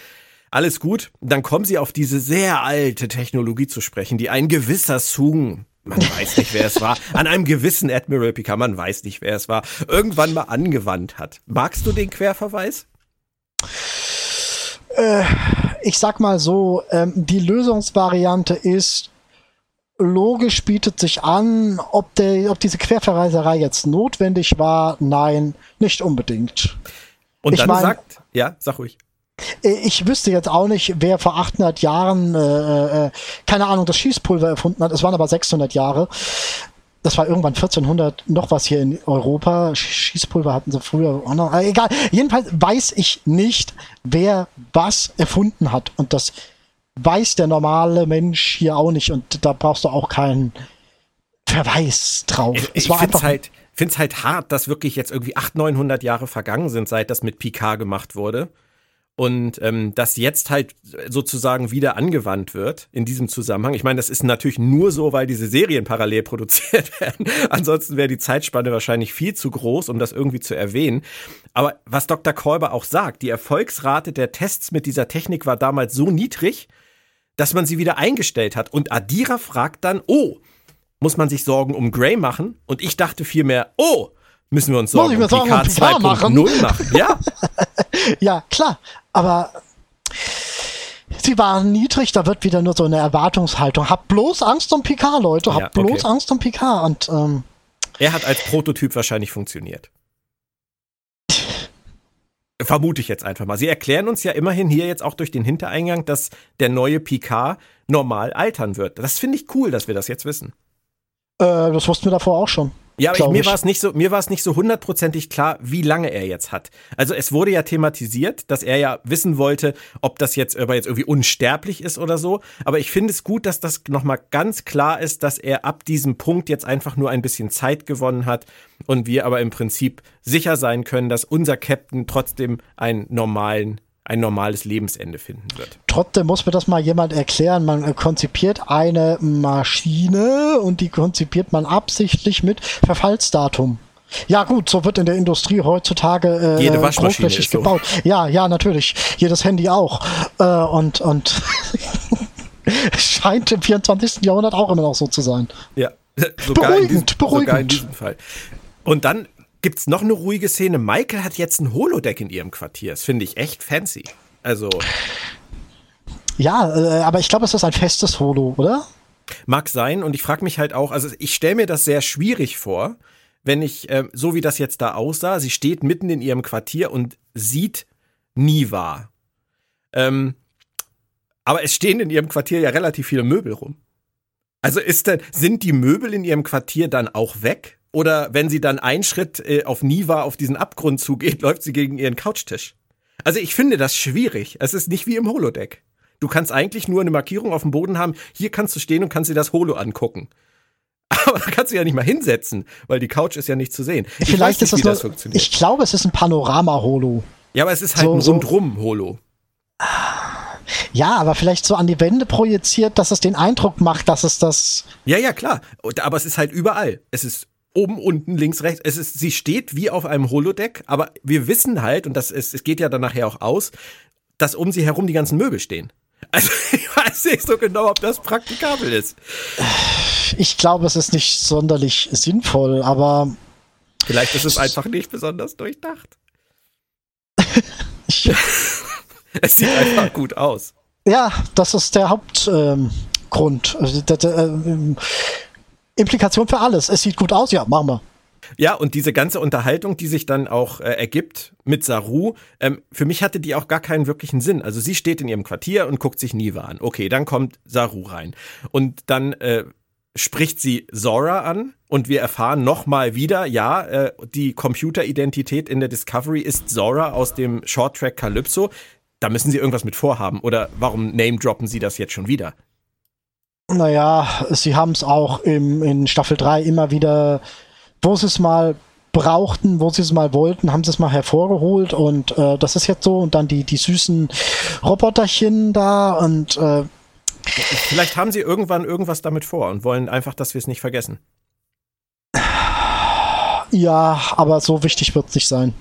Alles gut. Dann kommen sie auf diese sehr alte Technologie zu sprechen, die ein gewisser Sung man weiß nicht, wer es war. An einem gewissen Admiral Picard, man weiß nicht, wer es war, irgendwann mal angewandt hat. Magst du den Querverweis? Äh, ich sag mal so, ähm, die Lösungsvariante ist, logisch bietet sich an, ob, der, ob diese Querverweiserei jetzt notwendig war. Nein, nicht unbedingt. Und ich dann mein, sagt, ja, sag ruhig. Äh, ich wüsste jetzt auch nicht, wer vor 800 Jahren, äh, äh, keine Ahnung, das Schießpulver erfunden hat. Es waren aber 600 Jahre das war irgendwann 1400 noch was hier in Europa. Schießpulver hatten sie früher auch noch. Egal. Jedenfalls weiß ich nicht, wer was erfunden hat. Und das weiß der normale Mensch hier auch nicht. Und da brauchst du auch keinen Verweis drauf. Ich, ich finde es halt, find's halt hart, dass wirklich jetzt irgendwie 800, 900 Jahre vergangen sind, seit das mit Picard gemacht wurde und ähm, das jetzt halt sozusagen wieder angewandt wird in diesem Zusammenhang. Ich meine, das ist natürlich nur so, weil diese Serien parallel *laughs* produziert werden. Ansonsten wäre die Zeitspanne wahrscheinlich viel zu groß, um das irgendwie zu erwähnen. Aber was Dr. Kolber auch sagt, die Erfolgsrate der Tests mit dieser Technik war damals so niedrig, dass man sie wieder eingestellt hat. Und Adira fragt dann, oh, muss man sich Sorgen um Gray machen? Und ich dachte vielmehr, oh, müssen wir uns Sorgen um PK 2.0 machen. Ja? *laughs* ja, klar. Aber sie waren niedrig, da wird wieder nur so eine Erwartungshaltung. Hab bloß Angst um Picard, Leute. Hab ja, okay. bloß Angst um Picard. Und, ähm, er hat als Prototyp wahrscheinlich funktioniert. *laughs* Vermute ich jetzt einfach mal. Sie erklären uns ja immerhin hier jetzt auch durch den Hintereingang, dass der neue Picard normal altern wird. Das finde ich cool, dass wir das jetzt wissen. Äh, das wussten wir davor auch schon. Ja, aber ich, mir war es nicht so, mir war es nicht so hundertprozentig klar, wie lange er jetzt hat. Also es wurde ja thematisiert, dass er ja wissen wollte, ob das jetzt, ob er jetzt irgendwie unsterblich ist oder so. Aber ich finde es gut, dass das nochmal ganz klar ist, dass er ab diesem Punkt jetzt einfach nur ein bisschen Zeit gewonnen hat und wir aber im Prinzip sicher sein können, dass unser Captain trotzdem einen normalen ein normales Lebensende finden wird. Trotzdem muss mir das mal jemand erklären. Man äh, konzipiert eine Maschine und die konzipiert man absichtlich mit Verfallsdatum. Ja gut, so wird in der Industrie heutzutage äh, Jede ist so. gebaut. Ja, ja, natürlich. Jedes Handy auch. Äh, und und *laughs* scheint im 24. Jahrhundert auch immer noch so zu sein. Ja, *laughs* sogar beruhigend, in diesem, beruhigend. Sogar in diesem Fall. Und dann gibt's noch eine ruhige Szene. Michael hat jetzt ein Holodeck in ihrem Quartier. Das finde ich echt fancy. Also. Ja, äh, aber ich glaube, es ist ein festes Holo, oder? Mag sein. Und ich frage mich halt auch, also ich stelle mir das sehr schwierig vor, wenn ich, äh, so wie das jetzt da aussah, sie steht mitten in ihrem Quartier und sieht Niva. Ähm, aber es stehen in ihrem Quartier ja relativ viele Möbel rum. Also ist denn, sind die Möbel in ihrem Quartier dann auch weg? Oder wenn sie dann einen Schritt äh, auf Niva auf diesen Abgrund zugeht, *laughs* läuft sie gegen ihren Couchtisch. Also ich finde das schwierig. Es ist nicht wie im Holodeck. Du kannst eigentlich nur eine Markierung auf dem Boden haben. Hier kannst du stehen und kannst dir das Holo angucken. *laughs* Aber da kannst du ja nicht mal hinsetzen, weil die Couch ist ja nicht zu sehen. Ich Vielleicht nicht, ist das, nur, das Ich glaube, es ist ein Panorama-Holo. Ja, aber es ist halt so, ein Rundrum-Holo. Ja, aber vielleicht so an die Wände projiziert, dass es den Eindruck macht, dass es das. Ja, ja, klar. Aber es ist halt überall. Es ist oben, unten, links, rechts. Es ist, sie steht wie auf einem Holodeck, aber wir wissen halt, und das ist, es geht ja dann nachher auch aus, dass um sie herum die ganzen Möbel stehen. Also *laughs* ich weiß nicht so genau, ob das praktikabel ist. Ich glaube, es ist nicht sonderlich sinnvoll, aber. Vielleicht ist es einfach nicht besonders durchdacht. *laughs* es sieht einfach gut aus. Ja, das ist der Hauptgrund. Ähm, äh, Implikation für alles. Es sieht gut aus, ja, machen wir. Ja, und diese ganze Unterhaltung, die sich dann auch äh, ergibt mit Saru, ähm, für mich hatte die auch gar keinen wirklichen Sinn. Also sie steht in ihrem Quartier und guckt sich Niva an. Okay, dann kommt Saru rein. Und dann äh, spricht sie Zora an und wir erfahren nochmal wieder, ja, äh, die Computeridentität in der Discovery ist Zora aus dem Shorttrack Calypso. Da müssen sie irgendwas mit vorhaben. Oder warum name-droppen sie das jetzt schon wieder? Naja, sie haben es auch im, in Staffel 3 immer wieder, wo sie es mal brauchten, wo sie es mal wollten, haben sie es mal hervorgeholt und äh, das ist jetzt so und dann die, die süßen Roboterchen da und äh, Vielleicht haben sie irgendwann irgendwas damit vor und wollen einfach, dass wir es nicht vergessen. Ja, aber so wichtig wird es nicht sein.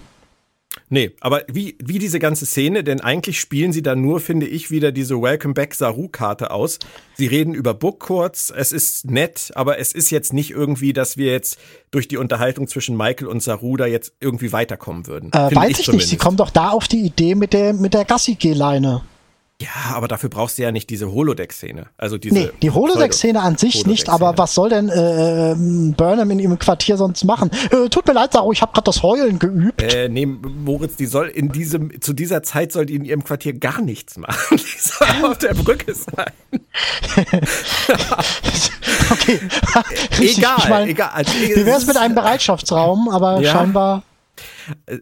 Nee, aber wie, wie diese ganze Szene, denn eigentlich spielen sie da nur, finde ich, wieder diese Welcome Back Saru-Karte aus. Sie reden über Book kurz, es ist nett, aber es ist jetzt nicht irgendwie, dass wir jetzt durch die Unterhaltung zwischen Michael und Saru da jetzt irgendwie weiterkommen würden. Äh, weiß ich, ich nicht, sie kommen doch da auf die Idee mit der, mit der Gassi-G-Leine. Ja, aber dafür brauchst du ja nicht diese Holodeck-Szene. Also diese nee, die Holodeck-Szene an sich nicht, aber was soll denn äh, ähm, Burnham in ihrem Quartier sonst machen? Äh, tut mir leid, Saru, ich habe gerade das Heulen geübt. Äh, nee, Moritz, die soll in diesem, zu dieser Zeit soll die in ihrem Quartier gar nichts machen. *laughs* Die soll auf der Brücke sein. *laughs* okay. egal, ich mein, egal. Also, wie wär's mit einem Bereitschaftsraum, aber ja. scheinbar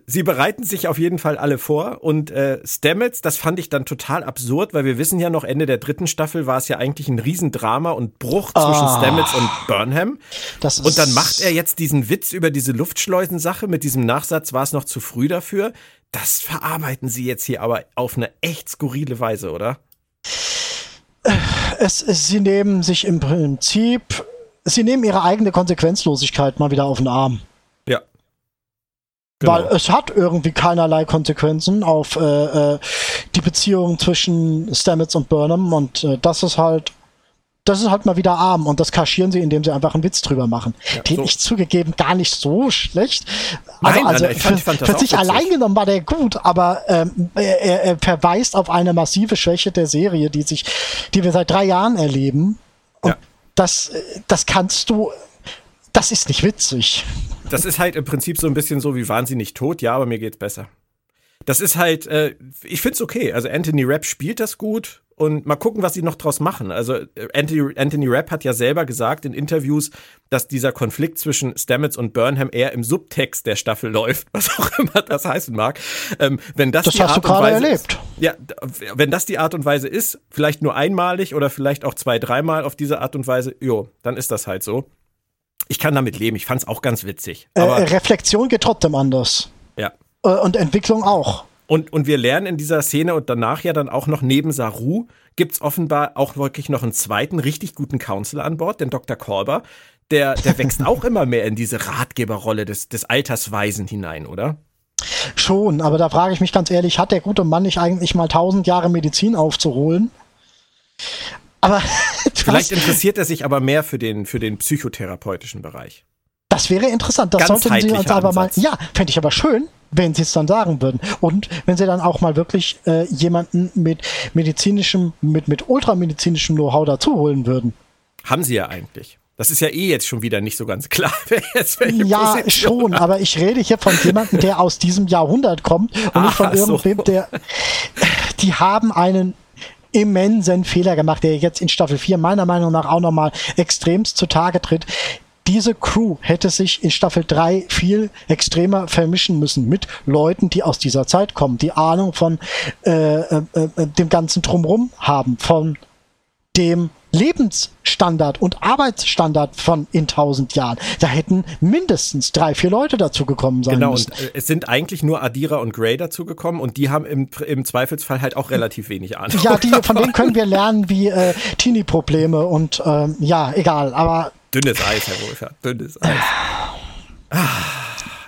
Sie bereiten sich auf jeden Fall alle vor und äh, Stamets, das fand ich dann total absurd, weil wir wissen ja noch, Ende der dritten Staffel war es ja eigentlich ein Riesendrama und Bruch zwischen oh. Stamets und Burnham. und dann macht er jetzt diesen Witz über diese Luftschleusensache mit diesem Nachsatz, war es noch zu früh dafür. Das verarbeiten sie jetzt hier aber auf eine echt skurrile Weise, oder? Es, es, sie nehmen sich im Prinzip, sie nehmen ihre eigene Konsequenzlosigkeit mal wieder auf den Arm. Genau. Weil es hat irgendwie keinerlei Konsequenzen auf äh, äh, die Beziehung zwischen Stamets und Burnham und äh, das ist halt das ist halt mal wieder arm und das kaschieren sie, indem sie einfach einen Witz drüber machen. Ja, Den so. ich zugegeben gar nicht so schlecht. Also, Nein, also ich fand, für, für sich allein genommen war der gut, aber ähm, er, er verweist auf eine massive Schwäche der Serie, die sich, die wir seit drei Jahren erleben. Und ja. das, das kannst du, das ist nicht witzig. Das ist halt im Prinzip so ein bisschen so wie wahnsinnig tot, ja, aber mir geht's besser. Das ist halt, äh, ich find's okay. Also Anthony Rapp spielt das gut und mal gucken, was sie noch draus machen. Also äh, Anthony, Anthony Rapp hat ja selber gesagt in Interviews, dass dieser Konflikt zwischen Stamets und Burnham eher im Subtext der Staffel läuft, *laughs* was auch immer das heißen mag. Ähm, wenn das, das die hast Art du gerade erlebt. Ist, ja, wenn das die Art und Weise ist, vielleicht nur einmalig oder vielleicht auch zwei, dreimal auf diese Art und Weise, jo, dann ist das halt so ich kann damit leben. Ich fand es auch ganz witzig. Äh, Aber, Reflexion geht trotzdem anders. Ja. Äh, und Entwicklung auch. Und, und wir lernen in dieser Szene und danach ja dann auch noch neben Saru gibt es offenbar auch wirklich noch einen zweiten richtig guten Counselor an Bord, den Dr. Korber. Der, der wächst auch immer mehr in diese Ratgeberrolle des, des Altersweisen hinein, oder? Schon, aber da frage ich mich ganz ehrlich, hat der gute Mann nicht eigentlich mal tausend Jahre Medizin aufzuholen? Aber *laughs* vielleicht interessiert er sich aber mehr für den für den psychotherapeutischen Bereich. Das wäre interessant. Das sollten Sie uns aber mal. Ja, fände ich aber schön, wenn Sie es dann sagen würden. Und wenn Sie dann auch mal wirklich äh, jemanden mit medizinischem, mit, mit ultramedizinischem Know-how dazu holen würden. Haben Sie ja eigentlich. Das ist ja eh jetzt schon wieder nicht so ganz klar, *laughs* wer jetzt welche Ja, Position schon, hat. aber ich rede hier von jemandem, der aus diesem Jahrhundert kommt und ah, nicht von irgendwem, so. der. Die haben einen immensen Fehler gemacht, der jetzt in Staffel 4 meiner Meinung nach auch nochmal extremst zutage tritt. Diese Crew hätte sich in Staffel 3 viel extremer vermischen müssen mit Leuten, die aus dieser Zeit kommen, die Ahnung von äh, äh, äh, dem ganzen Drumrum haben, von dem Lebensstandard und Arbeitsstandard von in tausend Jahren. Da hätten mindestens drei, vier Leute dazugekommen sein genau, müssen. Genau, und es sind eigentlich nur Adira und Gray dazugekommen und die haben im, im Zweifelsfall halt auch relativ wenig Ahnung. Ja, die, *laughs* von denen können wir lernen, wie äh, Teenie-Probleme und ähm, ja, egal, aber. Dünnes Eis, Herr Wohlfahrt, dünnes Eis. Ah.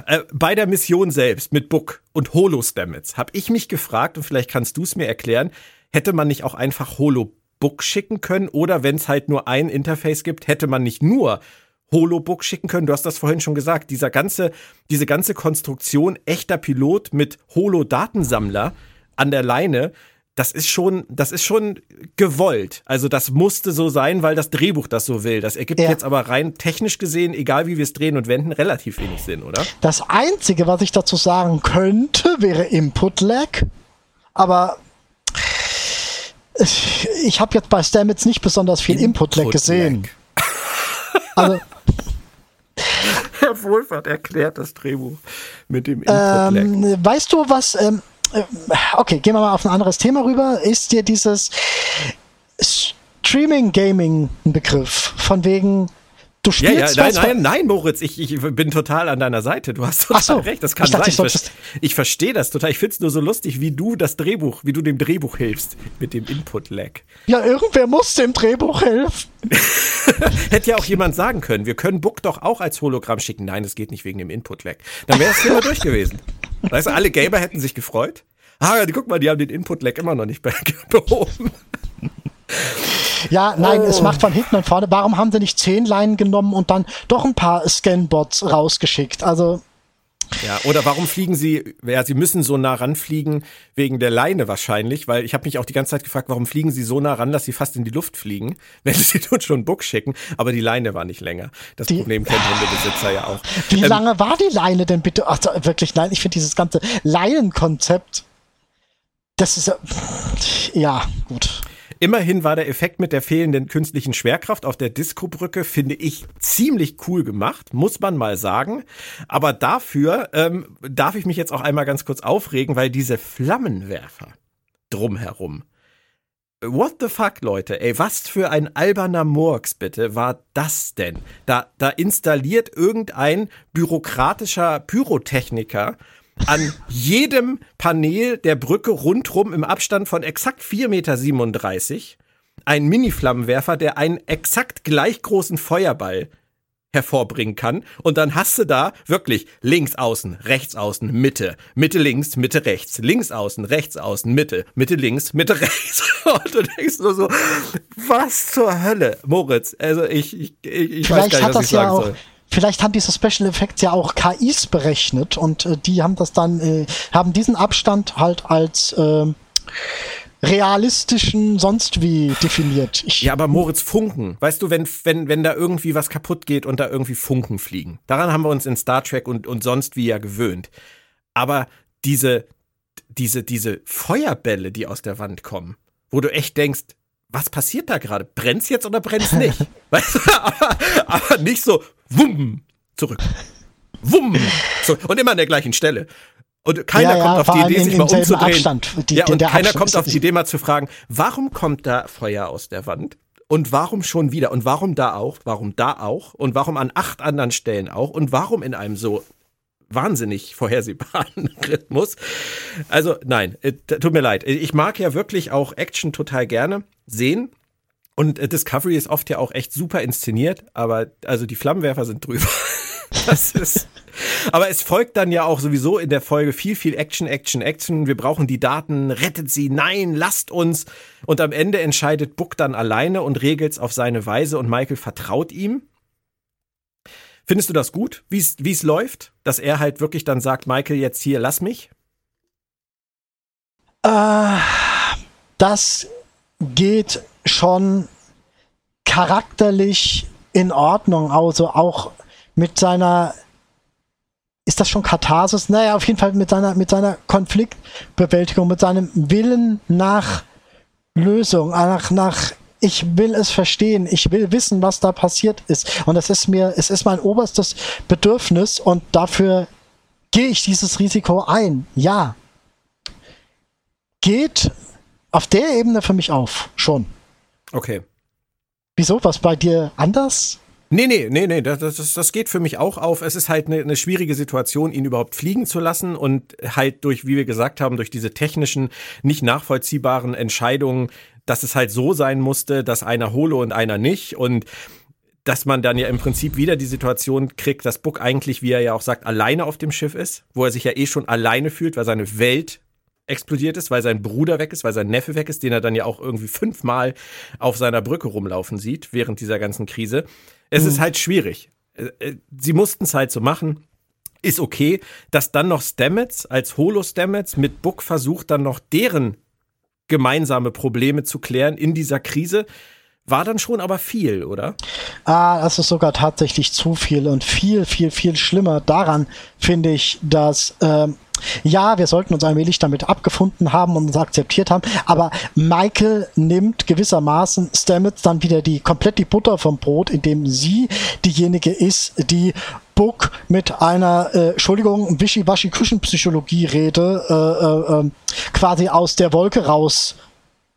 Äh, bei der Mission selbst mit Book und Holo-Stamets habe ich mich gefragt, und vielleicht kannst du es mir erklären, hätte man nicht auch einfach Holo Book schicken können oder wenn es halt nur ein Interface gibt, hätte man nicht nur Holobook schicken können. Du hast das vorhin schon gesagt. Dieser ganze, diese ganze Konstruktion echter Pilot mit Holo-Datensammler an der Leine, das ist schon, das ist schon gewollt. Also das musste so sein, weil das Drehbuch das so will. Das ergibt ja. jetzt aber rein technisch gesehen, egal wie wir es drehen und wenden, relativ wenig Sinn, oder? Das einzige, was ich dazu sagen könnte, wäre Input Lag. Aber ich habe jetzt bei Stamets nicht besonders viel Input-Lag Input gesehen. *laughs* also, *laughs* Herr Wohlfahrt erklärt das Drehbuch mit dem Input-Lag. Ähm, weißt du, was. Ähm, äh, okay, gehen wir mal auf ein anderes Thema rüber. Ist dir dieses Streaming-Gaming ein Begriff? Von wegen Du spielst ja, ja, nein, nein, nein, Moritz, ich, ich bin total an deiner Seite. Du hast total so, recht. Das kann ich dachte, sein. Ich, ich, ich verstehe das total. Ich finde es nur so lustig, wie du das Drehbuch, wie du dem Drehbuch hilfst mit dem Input-Lag. Ja, irgendwer muss dem Drehbuch helfen. *laughs* Hätte ja auch jemand sagen können, wir können Book doch auch als Hologramm schicken. Nein, es geht nicht wegen dem Input-Lag. Dann wäre das Thema durch gewesen. Weißt du, alle Gamer hätten sich gefreut. Ah, guck mal, die haben den Input-Lag immer noch nicht *laughs* behoben. Ja, nein, oh. es macht von hinten und vorne. Warum haben sie nicht zehn Leinen genommen und dann doch ein paar Scanbots rausgeschickt? Also. Ja, oder warum fliegen sie, ja, sie müssen so nah ranfliegen wegen der Leine wahrscheinlich, weil ich habe mich auch die ganze Zeit gefragt, warum fliegen sie so nah ran, dass sie fast in die Luft fliegen, *laughs* wenn sie tun schon Book schicken, aber die Leine war nicht länger. Das die, Problem kennt Hundebesitzer ja auch. Wie ähm, lange war die Leine denn bitte? Ach, wirklich, nein, ich finde dieses ganze Leinenkonzept, das ist ja gut. Immerhin war der Effekt mit der fehlenden künstlichen Schwerkraft auf der Disco-Brücke, finde ich, ziemlich cool gemacht, muss man mal sagen. Aber dafür ähm, darf ich mich jetzt auch einmal ganz kurz aufregen, weil diese Flammenwerfer drumherum. What the fuck, Leute? Ey, was für ein alberner Murks bitte war das denn? Da, da installiert irgendein bürokratischer Pyrotechniker an jedem Panel der Brücke rundrum im Abstand von exakt 4,37 Meter einen Mini-Flammenwerfer, der einen exakt gleich großen Feuerball hervorbringen kann. Und dann hast du da wirklich links außen, rechts außen, Mitte, Mitte links, Mitte rechts, links außen, rechts außen, Mitte, Mitte links, Mitte rechts. *laughs* Und du denkst nur so, was zur Hölle, Moritz? Also ich, ich, ich, ich weiß gar nicht, was ich sagen ja soll. Vielleicht haben diese Special Effects ja auch KIs berechnet und äh, die haben das dann, äh, haben diesen Abstand halt als äh, realistischen sonst wie definiert. Ich, ja, aber Moritz Funken, weißt du, wenn, wenn, wenn da irgendwie was kaputt geht und da irgendwie Funken fliegen. Daran haben wir uns in Star Trek und, und sonst wie ja gewöhnt. Aber diese, diese, diese Feuerbälle, die aus der Wand kommen, wo du echt denkst, was passiert da gerade? Brennt's jetzt oder brennt's nicht? *laughs* weißt du, aber, aber nicht so, wumm, zurück. Wumm. So, und immer an der gleichen Stelle. Und keiner ja, kommt auf die Idee, sich mal umzudrehen. Abstand, die, ja, und keiner Abstand kommt auf die Idee, mal zu fragen, warum kommt da Feuer aus der Wand? Und warum schon wieder? Und warum da auch? Warum da auch? Und warum an acht anderen Stellen auch? Und warum in einem so wahnsinnig vorhersehbaren *laughs* Rhythmus? Also nein, äh, tut mir leid. Ich mag ja wirklich auch Action total gerne sehen. Und äh, Discovery ist oft ja auch echt super inszeniert, aber also die Flammenwerfer sind drüber. *laughs* das ist. Aber es folgt dann ja auch sowieso in der Folge viel, viel Action, Action, Action. Wir brauchen die Daten, rettet sie, nein, lasst uns. Und am Ende entscheidet Book dann alleine und regelt's auf seine Weise und Michael vertraut ihm. Findest du das gut, wie es läuft? Dass er halt wirklich dann sagt, Michael, jetzt hier, lass mich? Äh, das geht schon charakterlich in Ordnung. Also auch mit seiner, ist das schon Katharsis? Naja, auf jeden Fall mit seiner, mit seiner Konfliktbewältigung, mit seinem Willen nach Lösung, nach, nach, ich will es verstehen, ich will wissen, was da passiert ist. Und es ist mir, es ist mein oberstes Bedürfnis und dafür gehe ich dieses Risiko ein. Ja. Geht auf der Ebene für mich auf, schon. Okay. Wieso? Was bei dir anders? Nee, nee, nee, nee, das, das, das geht für mich auch auf. Es ist halt eine, eine schwierige Situation, ihn überhaupt fliegen zu lassen und halt durch, wie wir gesagt haben, durch diese technischen, nicht nachvollziehbaren Entscheidungen, dass es halt so sein musste, dass einer Holo und einer nicht und dass man dann ja im Prinzip wieder die Situation kriegt, dass Book eigentlich, wie er ja auch sagt, alleine auf dem Schiff ist, wo er sich ja eh schon alleine fühlt, weil seine Welt explodiert ist, weil sein Bruder weg ist, weil sein Neffe weg ist, den er dann ja auch irgendwie fünfmal auf seiner Brücke rumlaufen sieht während dieser ganzen Krise. Es mhm. ist halt schwierig. Äh, äh, sie mussten es halt so machen. Ist okay, dass dann noch Stamets als Holo-Stamets mit Book versucht, dann noch deren gemeinsame Probleme zu klären in dieser Krise. War dann schon aber viel, oder? Ah, das ist sogar tatsächlich zu viel und viel, viel, viel schlimmer. Daran finde ich, dass ähm, ja, wir sollten uns allmählich damit abgefunden haben und uns akzeptiert haben, aber Michael nimmt gewissermaßen Stamets dann wieder die komplett die Butter vom Brot, indem sie diejenige ist, die Book mit einer, äh, Entschuldigung, wischiwaschi Küchenpsychologie-Rede äh, äh, ähm, quasi aus der Wolke raus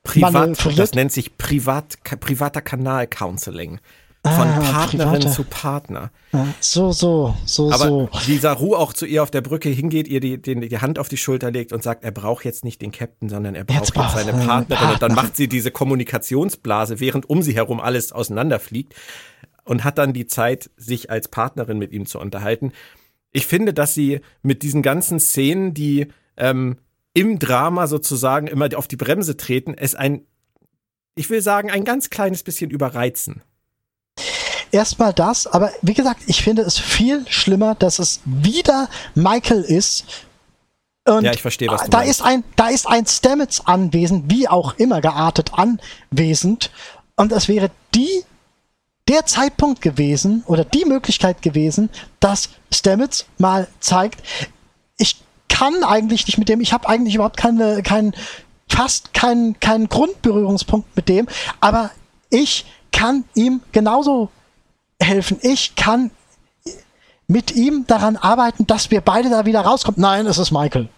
Privat, das nennt sich Privat, privater Kanal-Counseling. Von ah, Partnerin private. zu Partner. Ja, so, so, so, Aber so. wie Saru auch zu ihr auf der Brücke hingeht, ihr die, die, die Hand auf die Schulter legt und sagt, er braucht jetzt nicht den Captain, sondern er braucht jetzt, jetzt seine Partnerin. Partner. Und dann macht sie diese Kommunikationsblase, während um sie herum alles auseinanderfliegt und hat dann die Zeit, sich als Partnerin mit ihm zu unterhalten. Ich finde, dass sie mit diesen ganzen Szenen, die ähm, im Drama sozusagen immer auf die Bremse treten, es ein, ich will sagen, ein ganz kleines bisschen überreizen erstmal das, aber wie gesagt, ich finde es viel schlimmer, dass es wieder Michael ist. Und ja, ich verstehe, was du da meinst. ist ein, da ist ein Stamets anwesend, wie auch immer geartet anwesend. Und es wäre die, der Zeitpunkt gewesen oder die Möglichkeit gewesen, dass Stamets mal zeigt, ich kann eigentlich nicht mit dem, ich habe eigentlich überhaupt keine, keinen, fast keinen, keinen Grundberührungspunkt mit dem, aber ich kann ihm genauso helfen. Ich kann mit ihm daran arbeiten, dass wir beide da wieder rauskommen. Nein, es ist Michael.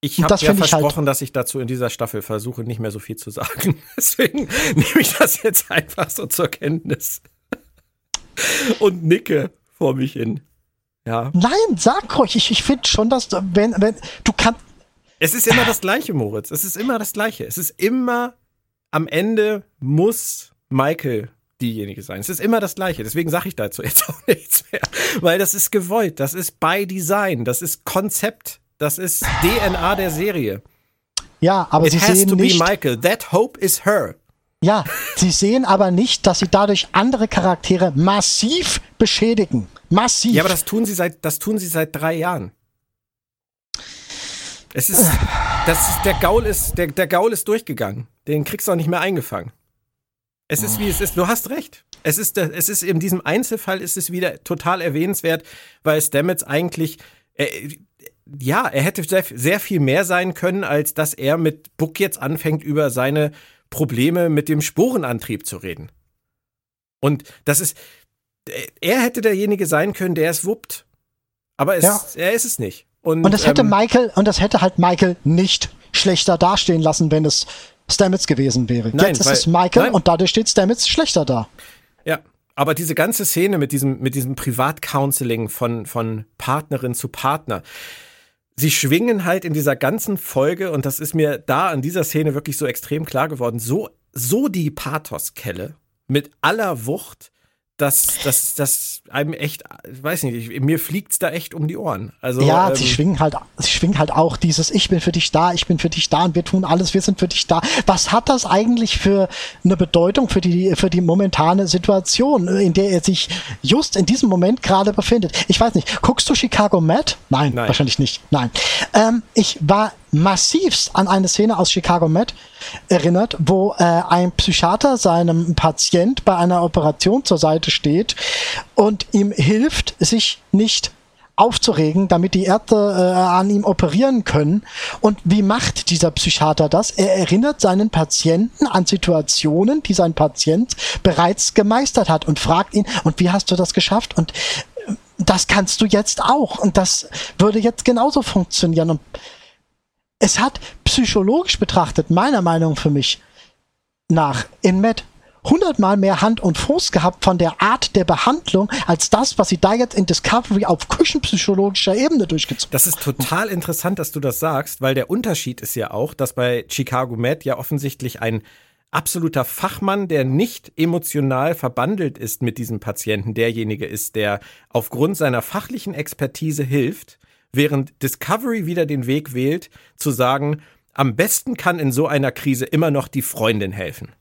Ich habe ja versprochen, halt dass ich dazu in dieser Staffel versuche, nicht mehr so viel zu sagen. *laughs* Deswegen nehme ich das jetzt einfach so zur Kenntnis. Und nicke vor mich hin. Ja. Nein, sag ruhig. Ich, ich finde schon, dass wenn, wenn du kannst. Es ist immer das Gleiche, Moritz. Es ist immer das Gleiche. Es ist immer am Ende muss Michael diejenige sein. Es ist immer das Gleiche. Deswegen sage ich dazu jetzt *laughs* auch nichts mehr. Weil das ist gewollt. Das ist by Design. Das ist Konzept. Das ist DNA der Serie. Ja, aber It sie has sehen to nicht, be Michael. That hope is her. Ja, sie sehen aber nicht, dass sie dadurch andere Charaktere massiv beschädigen. Massiv. Ja, aber das tun sie seit, das tun sie seit drei Jahren. Es ist, das ist, der Gaul ist, der, der Gaul ist durchgegangen. Den kriegst du auch nicht mehr eingefangen. Es ist wie es ist. Du hast recht. Es ist, es ist in diesem Einzelfall ist es wieder total erwähnenswert, weil Stamets eigentlich, äh, ja, er hätte sehr, sehr viel mehr sein können, als dass er mit Buck jetzt anfängt, über seine Probleme mit dem Sporenantrieb zu reden. Und das ist, er hätte derjenige sein können, der es wuppt. Aber es, ja. er ist es nicht. Und, und das hätte ähm, Michael, und das hätte halt Michael nicht schlechter dastehen lassen, wenn es Stamets gewesen wäre. Nein, Jetzt ist weil, es Michael nein. und dadurch steht Stamets schlechter da. Ja, aber diese ganze Szene mit diesem, mit diesem Privatcounseling von, von Partnerin zu Partner, sie schwingen halt in dieser ganzen Folge, und das ist mir da an dieser Szene wirklich so extrem klar geworden, so, so die Pathoskelle mit aller Wucht, dass das, das einem echt, ich weiß nicht, ich, mir fliegt's da echt um die Ohren. Also, ja, ähm, sie schwingen halt, sie schwingen halt auch dieses Ich bin für dich da, ich bin für dich da und wir tun alles, wir sind für dich da. Was hat das eigentlich für eine Bedeutung für die, für die momentane Situation, in der er sich just in diesem Moment gerade befindet? Ich weiß nicht, guckst du Chicago Med? Nein, Nein. wahrscheinlich nicht. Nein. Ähm, ich war massivst an eine Szene aus Chicago Med erinnert, wo äh, ein Psychiater seinem Patient bei einer Operation zur Seite steht und ihm hilft, sich nicht aufzuregen, damit die Ärzte äh, an ihm operieren können. Und wie macht dieser Psychiater das? Er erinnert seinen Patienten an Situationen, die sein Patient bereits gemeistert hat und fragt ihn, und wie hast du das geschafft? Und äh, das kannst du jetzt auch. Und das würde jetzt genauso funktionieren. Und es hat psychologisch betrachtet, meiner Meinung für mich nach, in Matt hundertmal mehr Hand und Fuß gehabt von der Art der Behandlung als das, was sie da jetzt in Discovery auf küchenpsychologischer Ebene durchgezogen Das ist total interessant, dass du das sagst, weil der Unterschied ist ja auch, dass bei Chicago Med ja offensichtlich ein absoluter Fachmann, der nicht emotional verbandelt ist mit diesem Patienten, derjenige ist, der aufgrund seiner fachlichen Expertise hilft, während Discovery wieder den Weg wählt, zu sagen, am besten kann in so einer Krise immer noch die Freundin helfen.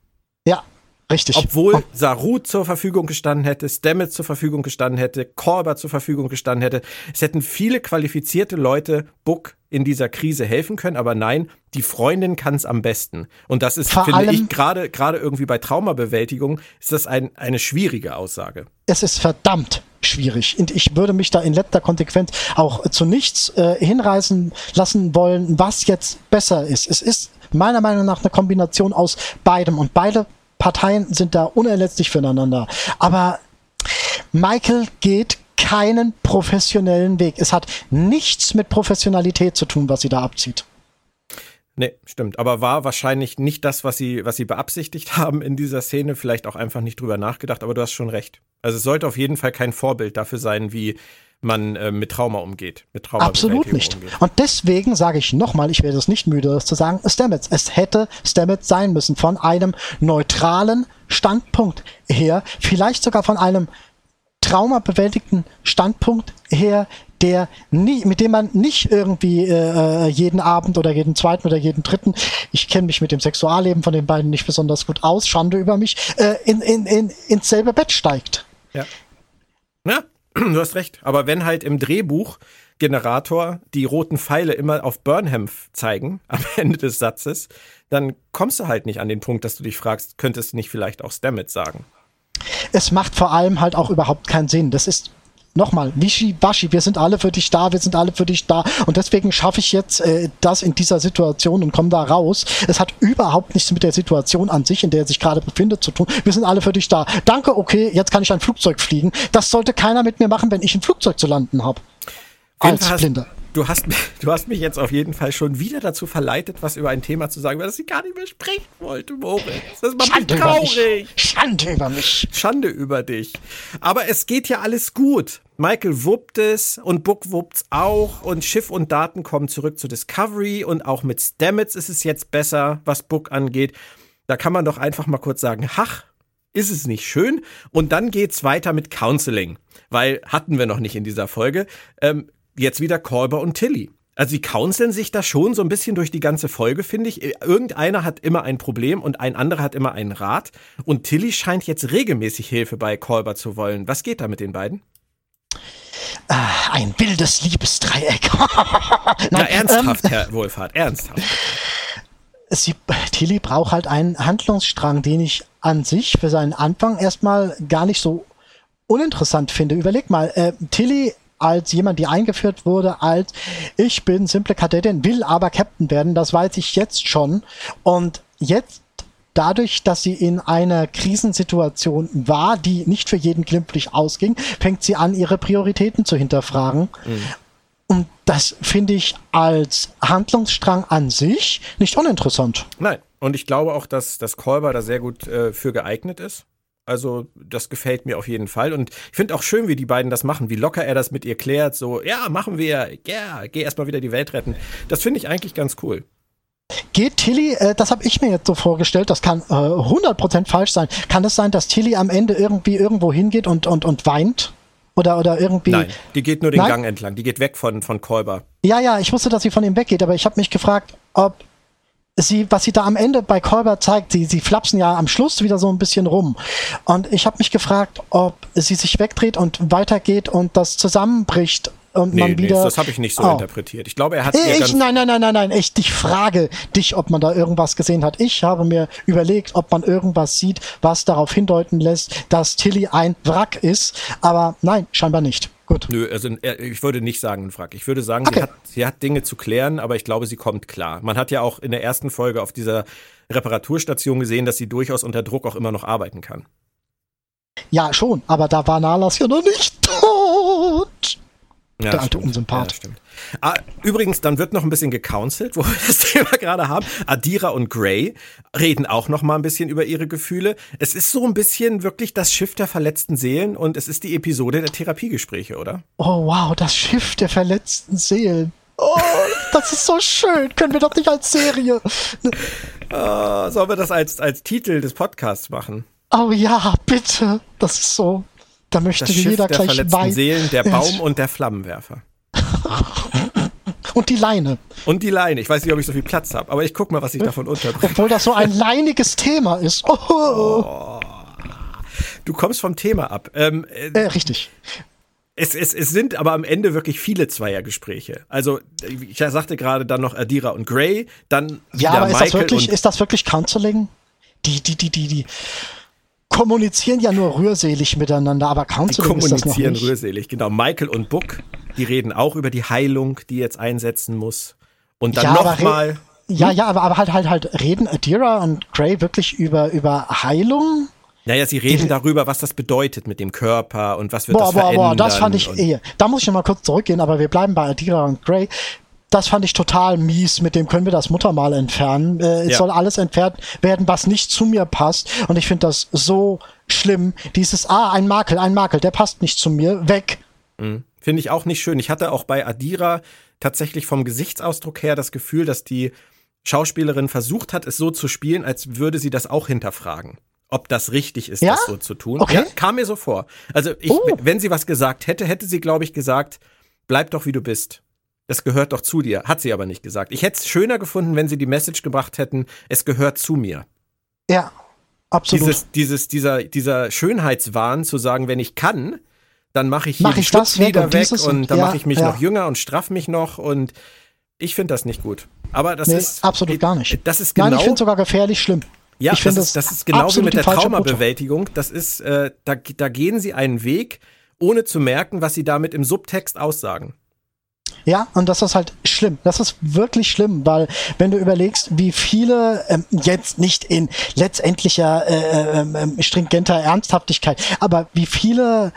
Ja, Richtig. Obwohl Saru zur Verfügung gestanden hätte, Stamets zur Verfügung gestanden hätte, Korber zur Verfügung gestanden hätte. Es hätten viele qualifizierte Leute Book in dieser Krise helfen können, aber nein, die Freundin kann es am besten. Und das ist, Vor finde ich, gerade gerade irgendwie bei Traumabewältigung ist das ein, eine schwierige Aussage. es ist verdammt schwierig. Und ich würde mich da in letzter Konsequenz auch zu nichts äh, hinreißen lassen wollen, was jetzt besser ist. Es ist meiner Meinung nach eine Kombination aus beidem und beide Parteien sind da unerlässlich füreinander. Aber Michael geht keinen professionellen Weg. Es hat nichts mit Professionalität zu tun, was sie da abzieht. Nee, stimmt. Aber war wahrscheinlich nicht das, was sie, was sie beabsichtigt haben in dieser Szene. Vielleicht auch einfach nicht drüber nachgedacht, aber du hast schon recht. Also es sollte auf jeden Fall kein Vorbild dafür sein, wie man äh, mit Trauma umgeht. Mit Trauma Absolut nicht. Und deswegen sage ich nochmal, ich werde es nicht müde, das zu sagen, Stamets. Es hätte Stamets sein müssen von einem neutralen Standpunkt her, vielleicht sogar von einem traumabewältigten Standpunkt her, der nie, mit dem man nicht irgendwie äh, jeden Abend oder jeden zweiten oder jeden dritten, ich kenne mich mit dem Sexualleben von den beiden nicht besonders gut aus, Schande über mich, äh, in, in, in, ins selbe Bett steigt. Ja. Ja, *clears throat* du hast recht. Aber wenn halt im Drehbuch Generator die roten Pfeile immer auf Burnham zeigen *laughs* am Ende des Satzes, dann kommst du halt nicht an den Punkt, dass du dich fragst, könntest du nicht vielleicht auch Stamets sagen? es macht vor allem halt auch überhaupt keinen Sinn. Das ist nochmal, Wischi-Waschi, wir sind alle für dich da, wir sind alle für dich da und deswegen schaffe ich jetzt äh, das in dieser Situation und komme da raus. Es hat überhaupt nichts mit der Situation an sich, in der er sich gerade befindet, zu tun. Wir sind alle für dich da. Danke, okay, jetzt kann ich ein Flugzeug fliegen. Das sollte keiner mit mir machen, wenn ich ein Flugzeug zu landen habe. Als Blinder. Du hast, *laughs* du hast mich jetzt auf jeden Fall schon wieder dazu verleitet, was über ein Thema zu sagen, über das ich gar nicht mehr sprechen wollte, Moritz. Das macht mich Schande über mich. traurig. Schande über mich. Schande über dich. Aber es geht ja alles gut. Michael wuppt es und Book wuppt's auch und Schiff und Daten kommen zurück zu Discovery und auch mit Stamets ist es jetzt besser, was Book angeht. Da kann man doch einfach mal kurz sagen, hach, ist es nicht schön? Und dann geht's weiter mit Counseling, weil hatten wir noch nicht in dieser Folge. Ähm, jetzt wieder Kolber und Tilly. Also sie counseln sich da schon so ein bisschen durch die ganze Folge, finde ich. Irgendeiner hat immer ein Problem und ein anderer hat immer einen Rat. Und Tilly scheint jetzt regelmäßig Hilfe bei Kolber zu wollen. Was geht da mit den beiden? Ah, ein wildes Liebesdreieck. *laughs* Na, Nein, ernsthaft, ähm, Herr Wohlfahrt, ernsthaft. sie, Tilly braucht halt einen Handlungsstrang, den ich an sich für seinen Anfang erstmal gar nicht so uninteressant finde. Überleg mal, äh, Tilly als jemand, die eingeführt wurde, als ich bin simple Kadettin, will aber Captain werden, das weiß ich jetzt schon. Und jetzt dadurch, dass sie in einer Krisensituation war, die nicht für jeden glimpflich ausging, fängt sie an, ihre Prioritäten zu hinterfragen. Und das finde ich als Handlungsstrang an sich nicht uninteressant. Nein. Und ich glaube auch, dass, dass Kolber da sehr gut äh, für geeignet ist. Also, das gefällt mir auf jeden Fall. Und ich finde auch schön, wie die beiden das machen, wie locker er das mit ihr klärt. So, ja, machen wir, ja, geh erstmal wieder die Welt retten. Das finde ich eigentlich ganz cool. Geht Tilly, äh, das habe ich mir jetzt so vorgestellt, das kann äh, 100% falsch sein. Kann es sein, dass Tilly am Ende irgendwie irgendwo hingeht und, und, und weint? Oder, oder irgendwie. Nein, die geht nur den Nein? Gang entlang. Die geht weg von, von Kolber. Ja, ja, ich wusste, dass sie von ihm weggeht, aber ich habe mich gefragt, ob sie, was sie da am Ende bei Kolber zeigt, sie, sie flapsen ja am Schluss wieder so ein bisschen rum. Und ich habe mich gefragt, ob sie sich wegdreht und weitergeht und das zusammenbricht und Nee, man nee, wieder. das habe ich nicht so Oh. interpretiert. Ich glaube, er hat Ich, nein, nein, nein, nein, nein, echt, ich frage dich, ob man da irgendwas gesehen hat. Ich habe mir überlegt, ob man irgendwas sieht, was darauf hindeuten lässt, dass Tilly ein Wrack ist, aber nein, scheinbar nicht. Gut. Nö, also äh, ich würde nicht sagen ein Wrack. Ich würde sagen, Okay. sie, hat, sie hat Dinge zu klären, aber ich glaube, sie kommt klar. Man hat ja auch in der ersten Folge auf dieser Reparaturstation gesehen, dass sie durchaus unter Druck auch immer noch arbeiten kann. Ja, schon, aber da war Nalas ja noch nicht. Ja, der alte Unsympath. Ja, stimmt. Ah, übrigens, dann wird noch ein bisschen gecounselt, *laughs* wo wir das Thema gerade haben. Adira und Gray reden auch noch mal ein bisschen über ihre Gefühle. Es ist so ein bisschen wirklich das Schiff der verletzten Seelen und es ist die Episode der Therapiegespräche, oder? Oh wow, das Schiff der verletzten Seelen. Oh, das ist so schön. Können wir doch nicht als Serie. Oh, sollen wir das als, als Titel des Podcasts machen? Oh ja, bitte. Das ist so. Da möchte das Schiff jeder der gleich verletzten weinen. Seelen, der Baum und der Flammenwerfer. Und die Leine. Und die Leine. Ich weiß nicht, ob ich so viel Platz habe, aber ich guck mal, was ich davon unterbringe. Obwohl das so ein leiniges Thema ist. Oh. Du kommst vom Thema ab. Ähm, äh, Äh, richtig. es, es, es sind aber am Ende wirklich viele Zweiergespräche. Also, ich sagte gerade dann noch Adira und Gray, dann Ja, aber ist das wirklich, und ist das wirklich Counseling? Die, die, die, die, die kommunizieren ja nur rührselig miteinander, aber die Counseling ist das noch kommunizieren nicht. rührselig. Genau, Michael und Book, die reden auch über die Heilung, die jetzt einsetzen muss. Und dann Ja, nochmal. Ja, ja, aber, aber halt, halt, halt, reden Adira und Gray wirklich über, über Heilung? Naja, sie reden darüber, was das bedeutet mit dem Körper und was wird Boah, das boah, boah, verändern. das fand ich eh. Da muss ich noch mal kurz zurückgehen, aber wir bleiben bei Adira und Gray. Das fand ich total mies. Mit dem können wir das Muttermal entfernen. Äh, es Ja. soll alles entfernt werden, was nicht zu mir passt. Und ich finde das so schlimm. Dieses, ah, ein Makel, ein Makel, der passt nicht zu mir. Weg. Finde ich auch nicht schön. Ich hatte auch bei Adira tatsächlich vom Gesichtsausdruck her das Gefühl, dass die Schauspielerin versucht hat, es so zu spielen, als würde sie das auch hinterfragen. Ob das richtig ist, Ja? das so zu tun. Okay. Ja, kam mir so vor. Also, ich, Oh. wenn sie was gesagt hätte, hätte sie, glaube ich, gesagt, bleib doch wie du bist. Das gehört doch zu dir. Hat sie aber nicht gesagt. Ich hätte es schöner gefunden, wenn sie die Message gebracht hätten, es gehört zu mir. Ja, absolut. Dieses, dieses, dieser, dieser Schönheitswahn zu sagen, wenn ich kann, dann mache ich hier Mach die ich das weg und weg und, und- dann ja, mache ich mich ja. noch jünger und straff mich noch und ich finde das nicht gut. Aber das nee, ist absolut gar nicht. Das ist genau Nein, ich finde sogar gefährlich schlimm. ja, ich finde das, ist, das ist genau wie absolut mit der Traumabewältigung. Das ist, äh, da, da gehen sie einen Weg, ohne zu merken, was sie damit im Subtext aussagen. Ja, und das ist halt schlimm. Das ist wirklich schlimm, weil wenn du überlegst, wie viele ähm, jetzt nicht in letztendlicher äh, ähm, ähm, stringenter Ernsthaftigkeit, aber wie viele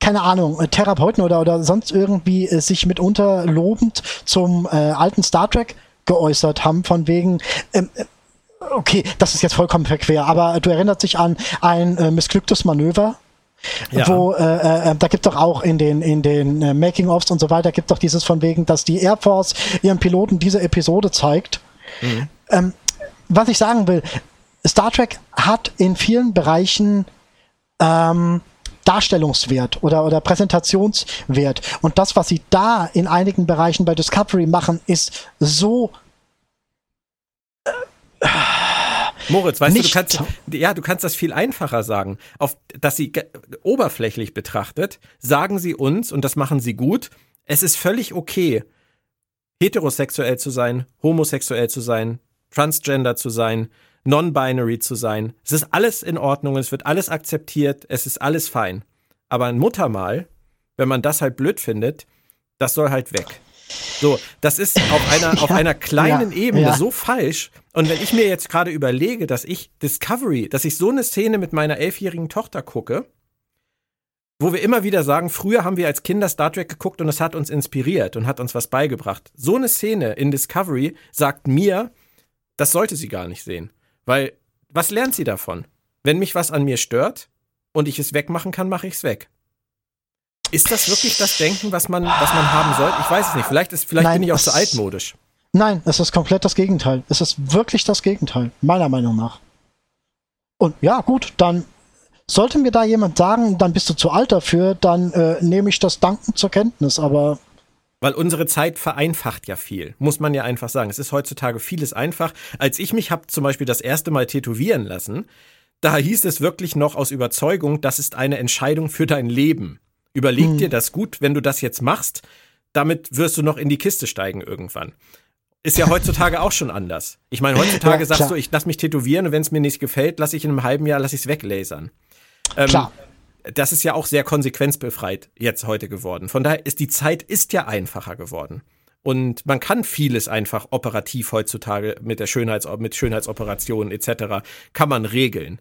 keine Ahnung, äh, Therapeuten oder, oder sonst irgendwie äh, sich mitunter lobend zum äh, alten Star Trek geäußert haben, von wegen, ähm, äh, okay, das ist jetzt vollkommen verquer, aber du erinnerst dich an ein äh, missglücktes Manöver, Ja. wo äh, äh, da gibt doch auch in den in den äh, Making-ofs und so weiter gibt doch dieses von wegen, dass die Air Force ihren Piloten diese Episode zeigt. Ähm, was ich sagen will, Star Trek hat in vielen Bereichen ähm, Darstellungswert oder, oder Präsentationswert. Und das, was sie da in einigen Bereichen bei Discovery machen, ist so Moritz, weißt Nicht du, du kannst, ja, du kannst das viel einfacher sagen. Auf, dass sie oberflächlich betrachtet, sagen sie uns, und das machen sie gut, es ist völlig okay, heterosexuell zu sein, homosexuell zu sein, transgender zu sein, non-binary zu sein. Es ist alles in Ordnung, es wird alles akzeptiert, es ist alles fein. Aber ein Muttermal, wenn man das halt blöd findet, das soll halt weg. So, das ist auf *laughs* einer, auf Ja, einer kleinen ja, Ebene ja. so falsch. Und wenn ich mir jetzt gerade überlege, dass ich Discovery, dass ich so eine Szene mit meiner elfjährigen Tochter gucke, wo wir immer wieder sagen, früher haben wir als Kinder Star Trek geguckt und es hat uns inspiriert und hat uns was beigebracht. So eine Szene in Discovery sagt mir, das sollte sie gar nicht sehen. Weil, was lernt sie davon? Wenn mich was an mir stört und ich es wegmachen kann, mache ich es weg. Ist das wirklich das Denken, was man, was man haben sollte? Ich weiß es nicht. Vielleicht, ist, vielleicht Nein, bin ich auch zu altmodisch. Nein, es ist komplett das Gegenteil. Es ist wirklich das Gegenteil, meiner Meinung nach. Und ja, gut, dann sollte mir da jemand sagen, dann bist du zu alt dafür, dann äh, nehme ich das dankend zur Kenntnis. Aber Weil unsere Zeit vereinfacht ja viel, muss man ja einfach sagen. Es ist heutzutage vieles einfach. Als ich mich habe zum Beispiel das erste Mal tätowieren lassen, da hieß es wirklich noch aus Überzeugung, das ist eine Entscheidung für dein Leben. Überleg dir das gut, wenn du das jetzt machst, damit wirst du noch in die Kiste steigen irgendwann. Ist ja heutzutage auch schon anders. Ich meine, heutzutage Ja, sagst klar. du, ich lass mich tätowieren und wenn es mir nicht gefällt, lasse ich in einem halben Jahr, lass ich es weglasern. Ähm, klar, das ist ja auch sehr konsequenzbefreit jetzt heute geworden. Von daher ist die Zeit ist ja einfacher geworden. Und man kann vieles einfach operativ heutzutage mit der Schönheits mit Schönheitsoperationen etc. kann man regeln.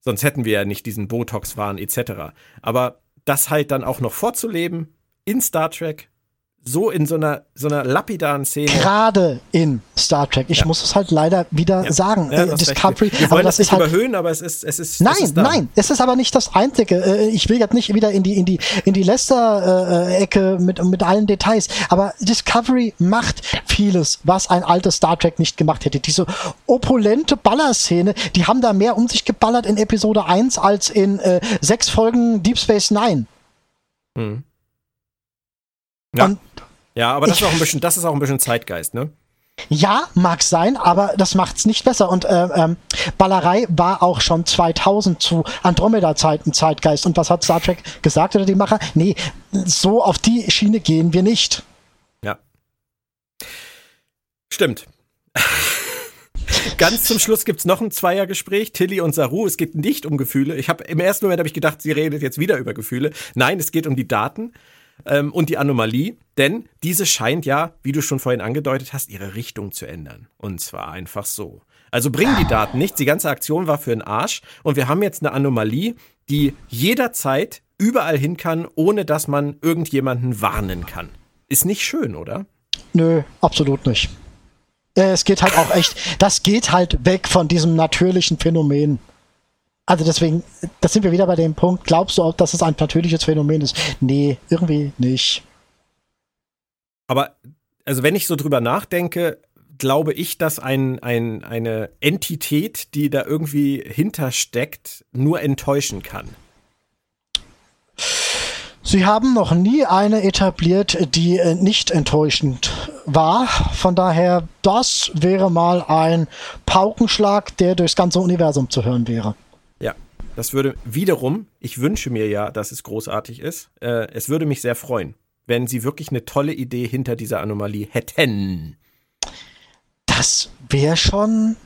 Sonst hätten wir ja nicht diesen Botox-Wahn etc. Aber das halt dann auch noch vorzuleben in Star Trek so in so einer, so einer lapidaren Szene. Gerade in Star Trek. Ich Ja. muss es halt leider wieder Ja. sagen. Ja, äh. Discovery, Wir aber das das ist halt. überhöhen, aber es ist, es ist. Nein, es ist nein, es ist aber nicht das Einzige. Äh, Ich will jetzt nicht wieder in die, in die, in die Lester-Ecke mit, mit allen Details, aber Discovery macht vieles, was ein altes Star Trek nicht gemacht hätte. Diese opulente Ballerszene, die haben da mehr um sich geballert in Episode 1 als in äh, sechs Folgen Deep Space Nine. Hm. Ja. Und ja, aber das ist, auch ein bisschen, das ist auch ein bisschen Zeitgeist, ne? Ja, mag sein, aber das macht's nicht besser. Und äh, ähm, Ballerei war auch schon 2000 zu Andromeda-Zeiten Zeitgeist. Und was hat Star Trek gesagt oder die Macher? Nee, so auf die Schiene gehen wir nicht. Ja. Stimmt. Ganz zum Schluss gibt's noch ein Zweiergespräch, Tilly und Saru. Es geht nicht um Gefühle. Ich habe im ersten Moment habe ich gedacht, sie redet jetzt wieder über Gefühle. Nein, es geht um die Daten ähm, und die Anomalie, denn diese scheint ja, wie du schon vorhin angedeutet hast, ihre Richtung zu ändern. Und zwar einfach so. Also bringen die Daten nichts. Die ganze Aktion war für den Arsch und wir haben jetzt eine Anomalie, die jederzeit überall hin kann, ohne dass man irgendjemanden warnen kann. Ist nicht schön, oder? Nö, absolut nicht. Äh, Es geht halt auch echt, das geht halt weg von diesem natürlichen Phänomen. Also deswegen, da sind wir wieder bei dem Punkt, glaubst du auch, dass es ein natürliches Phänomen ist? Nee, irgendwie nicht. Aber also wenn ich so drüber nachdenke, glaube ich, dass ein, ein, eine Entität, die da irgendwie hintersteckt, nur enttäuschen kann. Sie haben noch nie eine etabliert, die äh, nicht enttäuschend war. Von daher, das wäre mal ein Paukenschlag, der durchs ganze Universum zu hören wäre. Das würde wiederum, ich wünsche mir ja, dass es großartig ist, äh, es würde mich sehr freuen, wenn sie wirklich eine tolle Idee hinter dieser Anomalie hätten. Das wäre schon.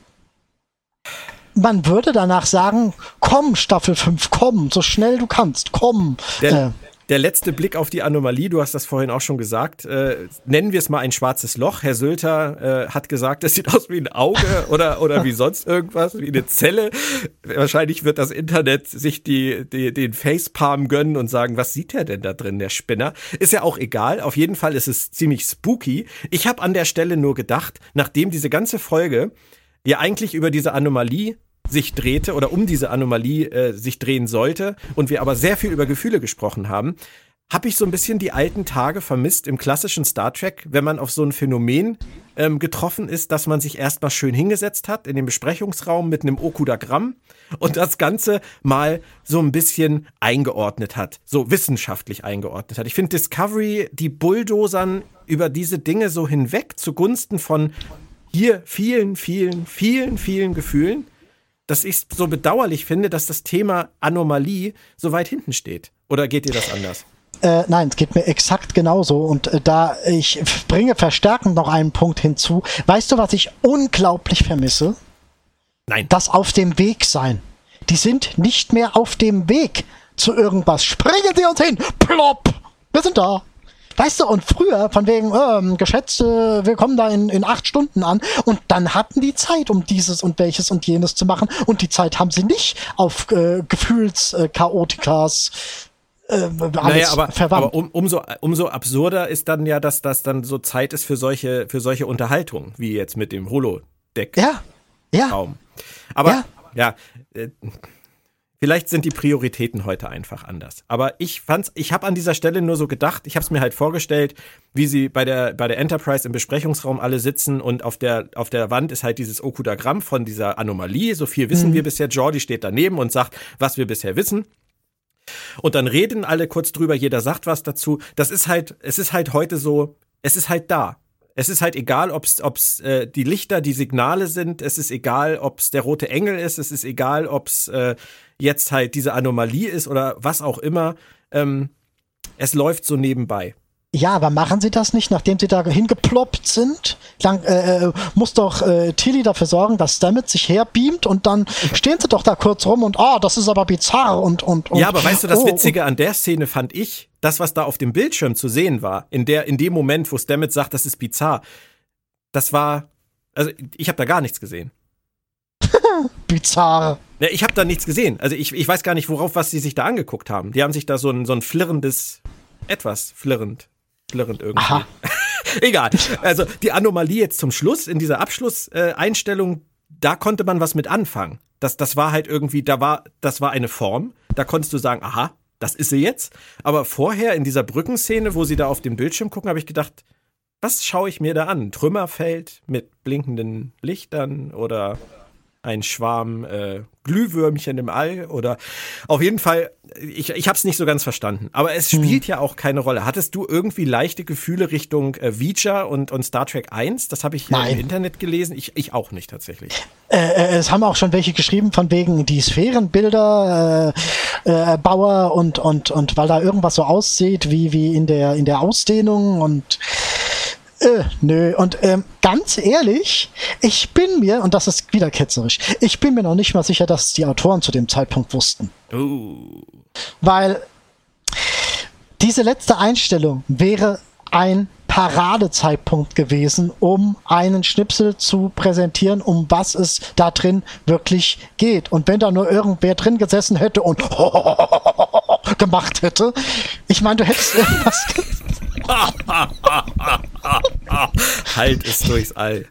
Man würde danach sagen, komm, Staffel 5, komm, so schnell du kannst, komm. Der, Äh, der letzte Blick auf die Anomalie, du hast das vorhin auch schon gesagt, äh, nennen wir es mal ein schwarzes Loch. Herr Sölter äh, hat gesagt, es sieht aus wie ein Auge *laughs* oder, oder wie sonst irgendwas, wie eine Zelle. Wahrscheinlich wird das Internet sich die, die, den Facepalm gönnen und sagen, was sieht der denn da drin, der Spinner? Ist ja auch egal, auf jeden Fall ist es ziemlich spooky. Ich habe an der Stelle nur gedacht, nachdem diese ganze Folge ja eigentlich über diese Anomalie sich drehte oder um diese Anomalie äh, sich drehen sollte und wir aber sehr viel über Gefühle gesprochen haben, habe ich so ein bisschen die alten Tage vermisst im klassischen Star Trek, wenn man auf so ein Phänomen ähm, getroffen ist, dass man sich erstmal schön hingesetzt hat in dem Besprechungsraum mit einem Okudagramm und das Ganze mal so ein bisschen eingeordnet hat, so wissenschaftlich eingeordnet hat. Ich finde Discovery, die bulldozern über diese Dinge so hinweg zugunsten von hier vielen, vielen, vielen, vielen Gefühlen, dass ich so bedauerlich finde, dass das Thema Anomalie so weit hinten steht. Oder geht dir das anders? Äh, nein, es geht mir exakt genauso. Und äh, da ich bringe verstärkend noch einen Punkt hinzu. Weißt du, was ich unglaublich vermisse? Nein. Das auf dem Weg sein. Die sind nicht mehr auf dem Weg zu irgendwas. Springen Sie uns hin! Plopp! Wir sind da! Weißt du, und früher, von wegen, ähm, äh, wir kommen da in, in acht Stunden an, und dann hatten die Zeit, um dieses und welches und jenes zu machen, und die Zeit haben sie nicht auf äh, Gefühlschaotikas äh, alles Naja, aber, aber um, umso, umso absurder ist dann ja, dass das dann so Zeit ist für solche, für solche Unterhaltungen, wie jetzt mit dem Holodeck-Raum. ja, ja. Aber Ja. ja, äh, vielleicht sind die Prioritäten heute einfach anders. Aber ich fand's, ich habe an dieser Stelle nur so gedacht, ich habe es mir halt vorgestellt, wie sie bei der bei der Enterprise im Besprechungsraum alle sitzen und auf der auf der Wand ist halt dieses Okudagramm von dieser Anomalie. So viel wissen wir bisher. Jordi steht daneben und sagt, was wir bisher wissen. Und dann reden alle kurz drüber, jeder sagt was dazu. Das ist halt, es ist halt heute so, es ist halt da. Es ist halt egal, ob's ob's äh, die Lichter, die Signale sind. Es ist egal, ob's der rote Engel ist. Es ist egal, ob's äh, jetzt halt diese Anomalie ist oder was auch immer. Ähm, es läuft so nebenbei. Ja, aber machen sie das nicht, nachdem sie da hingeploppt sind? Lang, äh, äh, muss doch äh, Tilly dafür sorgen, dass Stammet sich herbeamt und dann stehen sie doch da kurz rum und ah, das ist aber bizarr und und, und Ja, aber weißt du, das oh, Witzige an der Szene fand ich, das, was da auf dem Bildschirm zu sehen war, in der, in dem Moment, wo Stamets sagt, das ist bizarr, das war, also ich habe da gar nichts gesehen. *laughs* bizarr. Ja, ich habe da nichts gesehen. Also ich, ich weiß gar nicht, worauf was sie sich da angeguckt haben. Die haben sich da so ein, so ein flirrendes, etwas flirrend irgendwie. Aha. *laughs* Egal. Also die Anomalie jetzt zum Schluss, in dieser Abschlusseinstellung, da konnte man was mit anfangen. Das, das war halt irgendwie, da war, das war eine Form. Da konntest du sagen, aha, das ist sie jetzt. Aber vorher in dieser Brückenszene, wo sie da auf dem Bildschirm gucken, habe ich gedacht, was schaue ich mir da an? Trümmerfeld mit blinkenden Lichtern oder ein Schwarm äh, Glühwürmchen im All oder auf jeden Fall, ich, ich habe es nicht so ganz verstanden. Aber es hm. spielt hm. ja auch keine Rolle. Hattest du irgendwie leichte Gefühle Richtung äh, Veacher und, und Star Trek 1? Das habe ich Nein. im Internet gelesen. Ich, ich auch nicht tatsächlich. Äh, äh, es haben auch schon welche geschrieben von wegen die Sphärenbilder äh, äh, Bauer und, und, und weil da irgendwas so aussieht wie, wie in der, in der Ausdehnung und äh, nö, und ähm, ganz ehrlich, ich bin mir, und das ist wieder ketzerisch, ich bin mir noch nicht mal sicher, dass die Autoren zu dem Zeitpunkt wussten. Uh. Weil diese letzte Einstellung wäre ein Paradezeitpunkt gewesen, um einen Schnipsel zu präsentieren, um was es da drin wirklich geht. Und wenn da nur irgendwer drin gesessen hätte und *laughs* gemacht hätte, ich meine, du hättest irgendwas *laughs* *laughs* halt es durchs All.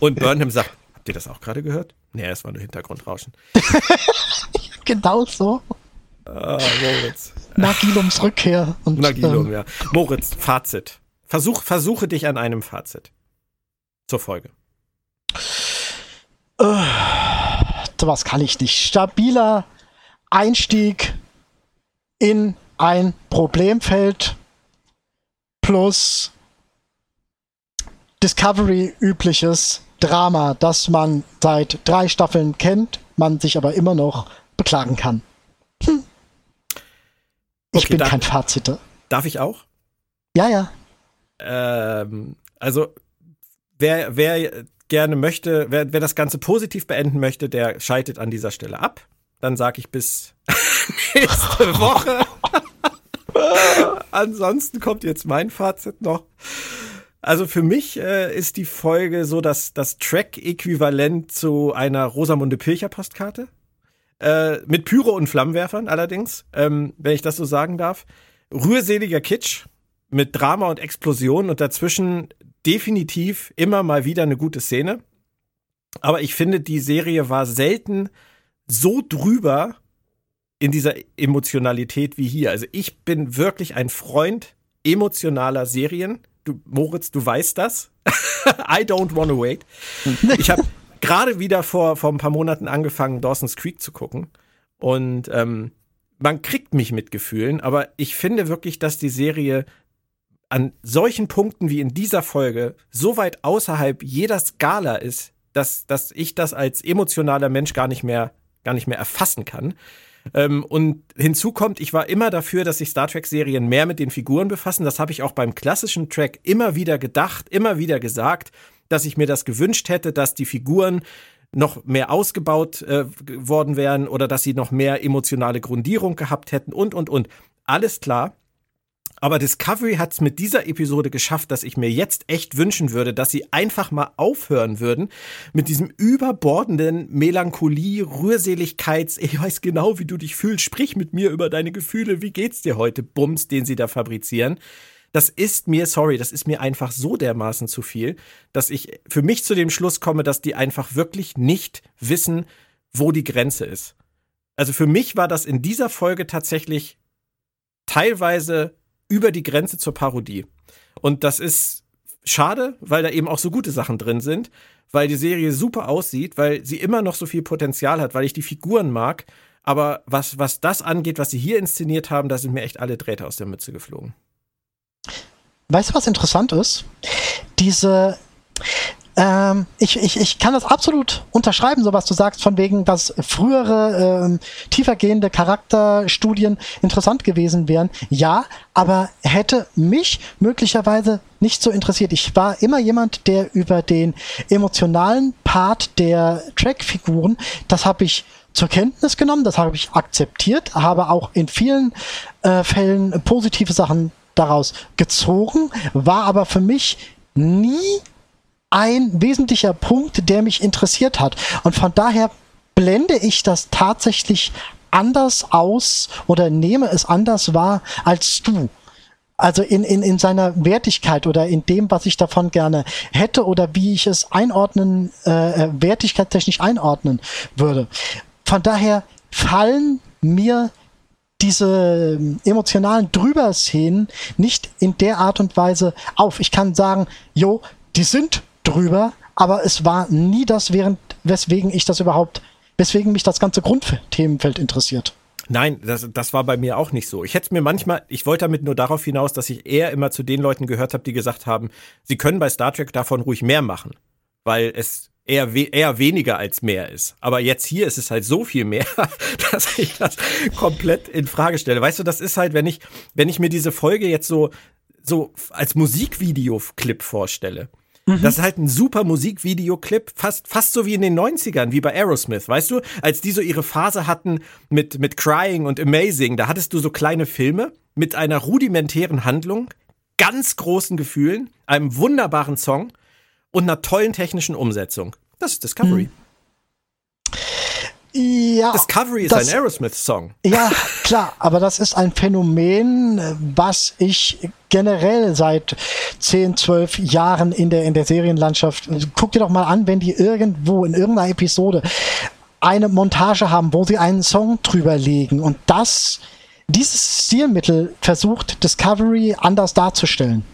Und Burnham sagt, habt ihr das auch gerade gehört? Nee, es war nur Hintergrundrauschen. *laughs* genau so. Ah, Moritz. Nagilums Rückkehr. Und, Nagilum, ähm, ja. Moritz, Fazit. Versuch, versuche dich an einem Fazit. Zur Folge. Äh, was kann ich nicht. Stabiler Einstieg in ein Problemfeld plus Discovery übliches Drama, das man seit drei Staffeln kennt, man sich aber immer noch beklagen kann. Hm. Ich okay, bin darf, kein Fazit. Darf ich auch? Ja, ja. Ähm, also, wer, wer gerne möchte, wer, wer das Ganze positiv beenden möchte, der schaltet an dieser Stelle ab. Dann sage ich bis *laughs* nächste Woche. *laughs* Ansonsten kommt jetzt mein Fazit noch. Also für mich äh, ist die Folge so das, das Track-Äquivalent zu einer Rosamunde Pilcher-Postkarte. Äh, mit Pyro und Flammenwerfern allerdings, ähm, wenn ich das so sagen darf. Rührseliger Kitsch mit Drama und Explosion und dazwischen definitiv immer mal wieder eine gute Szene. Aber ich finde, die Serie war selten so drüber in dieser Emotionalität wie hier. Also ich bin wirklich ein Freund emotionaler Serien. Du, Moritz, du weißt das. *laughs* I don't wanna wait. Ich habe *laughs* gerade wieder vor, vor ein paar Monaten angefangen, Dawson's Creek zu gucken. Und ähm, man kriegt mich mit Gefühlen, aber ich finde wirklich, dass die Serie an solchen Punkten wie in dieser Folge so weit außerhalb jeder Skala ist, dass, dass ich das als emotionaler Mensch gar nicht mehr, gar nicht mehr erfassen kann. Ähm, und hinzu kommt, ich war immer dafür, dass sich Star Trek-Serien mehr mit den Figuren befassen. Das habe ich auch beim klassischen Track immer wieder gedacht, immer wieder gesagt, dass ich mir das gewünscht hätte, dass die Figuren noch mehr ausgebaut äh, worden wären oder dass sie noch mehr emotionale Grundierung gehabt hätten und, und, und. Alles klar. Aber Discovery hat es mit dieser Episode geschafft, dass ich mir jetzt echt wünschen würde, dass sie einfach mal aufhören würden mit diesem überbordenden Melancholie, Rührseligkeits, ich weiß genau, wie du dich fühlst, sprich mit mir über deine Gefühle, wie geht's dir heute, Bums, den sie da fabrizieren. Das ist mir, sorry, das ist mir einfach so dermaßen zu viel, dass ich für mich zu dem Schluss komme, dass die einfach wirklich nicht wissen, wo die Grenze ist. Also für mich war das in dieser Folge tatsächlich teilweise über die Grenze zur Parodie. Und das ist schade, weil da eben auch so gute Sachen drin sind, weil die Serie super aussieht, weil sie immer noch so viel Potenzial hat, weil ich die Figuren mag. Aber was, was das angeht, was sie hier inszeniert haben, da sind mir echt alle Drähte aus der Mütze geflogen. Weißt du, was interessant ist? Diese ähm, ich, ich, ich kann das absolut unterschreiben, so was du sagst, von wegen, dass frühere ähm, tiefergehende Charakterstudien interessant gewesen wären. Ja, aber hätte mich möglicherweise nicht so interessiert. Ich war immer jemand, der über den emotionalen Part der Trackfiguren, das habe ich zur Kenntnis genommen, das habe ich akzeptiert, habe auch in vielen äh, Fällen positive Sachen daraus gezogen, war aber für mich nie ein wesentlicher Punkt, der mich interessiert hat. Und von daher blende ich das tatsächlich anders aus oder nehme es anders wahr als du. Also in, in, in seiner Wertigkeit oder in dem, was ich davon gerne hätte oder wie ich es einordnen, äh, äh wertigkeitstechnisch einordnen würde. Von daher fallen mir diese emotionalen Drüber-Szenen nicht in der Art und Weise auf. Ich kann sagen, jo, die sind drüber, aber es war nie das, während, weswegen ich das überhaupt, weswegen mich das ganze Grundthemenfeld interessiert. Nein, das, das war bei mir auch nicht so. Ich hätte mir manchmal, ich wollte damit nur darauf hinaus, dass ich eher immer zu den Leuten gehört habe, die gesagt haben, sie können bei Star Trek davon ruhig mehr machen, weil es eher, we eher weniger als mehr ist. Aber jetzt hier ist es halt so viel mehr, *laughs* dass ich das komplett in Frage stelle. Weißt du, das ist halt, wenn ich, wenn ich mir diese Folge jetzt so, so als Musikvideoclip vorstelle. Mhm. Das ist halt ein super Musikvideoclip, fast, fast so wie in den 90ern, wie bei Aerosmith, weißt du? Als die so ihre Phase hatten mit, mit Crying und Amazing, da hattest du so kleine Filme mit einer rudimentären Handlung, ganz großen Gefühlen, einem wunderbaren Song und einer tollen technischen Umsetzung. Das ist Discovery. Hm. Ja, Discovery ist das, ein Aerosmith-Song. Ja, klar, aber das ist ein Phänomen, was ich generell seit 10, 12 Jahren in der, in der Serienlandschaft, guck dir doch mal an, wenn die irgendwo in irgendeiner Episode eine Montage haben, wo sie einen Song drüber legen und das, dieses Stilmittel versucht Discovery anders darzustellen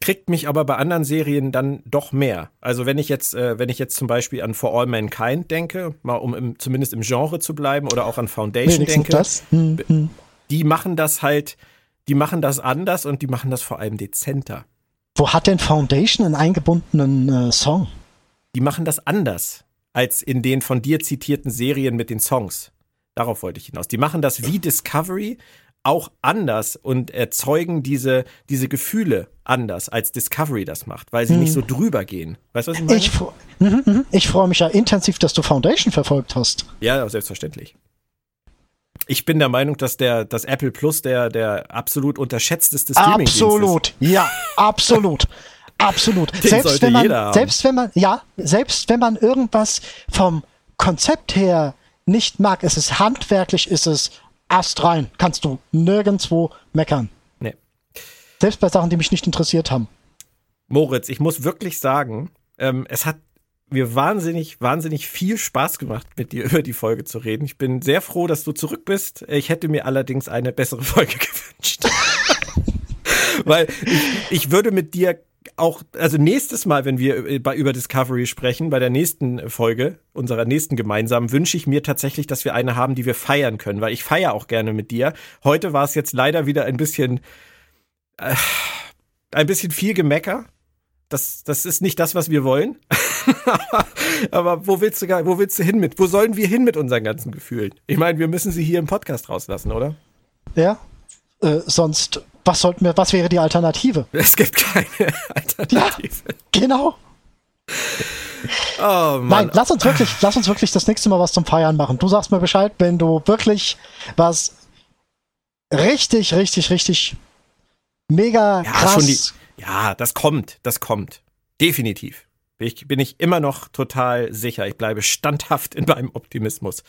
kriegt mich aber bei anderen Serien dann doch mehr. Also wenn ich jetzt, äh, wenn ich jetzt zum Beispiel an For All Mankind denke, mal um im, zumindest im Genre zu bleiben, oder auch an Foundation denke, das? Hm, hm. die machen das halt, die machen das anders und die machen das vor allem dezenter. Wo hat denn Foundation einen eingebundenen äh, Song? Die machen das anders als in den von dir zitierten Serien mit den Songs. Darauf wollte ich hinaus. Die machen das wie Discovery, auch anders und erzeugen diese, diese Gefühle anders, als Discovery das macht, weil sie hm. nicht so drüber gehen. Weißt du, was ich meine? Ich, mhm, mhm. ich freue mich ja intensiv, dass du Foundation verfolgt hast. Ja, selbstverständlich. Ich bin der Meinung, dass der, dass Apple Plus der, der absolut unterschätzteste Streaming ist. Absolut, ja, *laughs* absolut. Absolut. Den selbst wenn man, selbst wenn man, ja, selbst wenn man irgendwas vom Konzept her nicht mag, ist es handwerklich, ist es Ast rein. Kannst du nirgendwo meckern. Nee. Selbst bei Sachen, die mich nicht interessiert haben. Moritz, ich muss wirklich sagen, ähm, es hat mir wahnsinnig, wahnsinnig viel Spaß gemacht, mit dir *laughs* über die Folge zu reden. Ich bin sehr froh, dass du zurück bist. Ich hätte mir allerdings eine bessere *laughs* Folge gewünscht. *laughs* Weil ich, ich würde mit dir auch, also nächstes Mal, wenn wir über Discovery sprechen, bei der nächsten Folge, unserer nächsten gemeinsamen, wünsche ich mir tatsächlich, dass wir eine haben, die wir feiern können, weil ich feiere auch gerne mit dir. Heute war es jetzt leider wieder ein bisschen, äh, ein bisschen viel Gemecker. Das, das ist nicht das, was wir wollen. *laughs* Aber wo willst du, wo willst du hin mit? Wo sollen wir hin mit unseren ganzen Gefühlen? Ich meine, wir müssen sie hier im Podcast rauslassen, oder? Ja. Äh, sonst was sollten wir, was wäre die Alternative? *laughs* Es gibt keine *laughs* Alternative. Ja, genau. Oh, Mann. Nein, lass uns wirklich, lass uns wirklich das nächste Mal was zum Feiern machen. Du sagst mir Bescheid, wenn du wirklich was richtig, richtig, richtig mega ja, krass. Die, ja, das kommt, das kommt. Definitiv. Bin ich, bin ich immer noch total sicher. Ich bleibe standhaft in meinem Optimismus.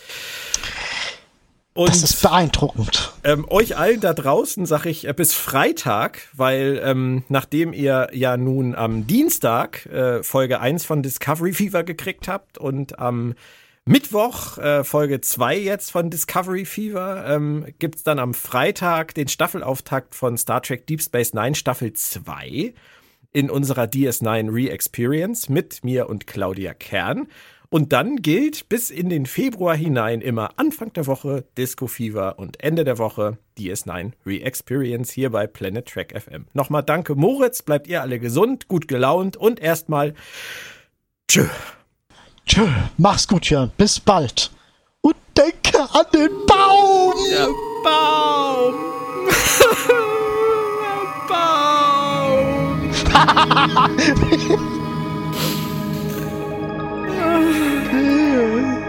Und, das ist beeindruckend. Ähm, euch allen da draußen sage ich äh, bis Freitag, weil ähm, nachdem ihr ja nun am Dienstag äh, Folge 1 von Discovery Fever gekriegt habt und am Mittwoch äh, Folge 2 jetzt von Discovery Fever, ähm, gibt dann am Freitag den Staffelauftakt von Star Trek Deep Space Nine Staffel 2 in unserer DS9 Re-Experience mit mir und Claudia Kern. Und dann gilt bis in den Februar hinein immer Anfang der Woche Disco Fever und Ende der Woche DS9 Re-Experience hier bei Planet Track FM. Nochmal danke Moritz, bleibt ihr alle gesund, gut gelaunt und erstmal tschö. Tschö, mach's gut, Jörn. Bis bald. Und denke an den Baum. Der Baum. *laughs* Der Baum. *laughs* 嗯 *laughs*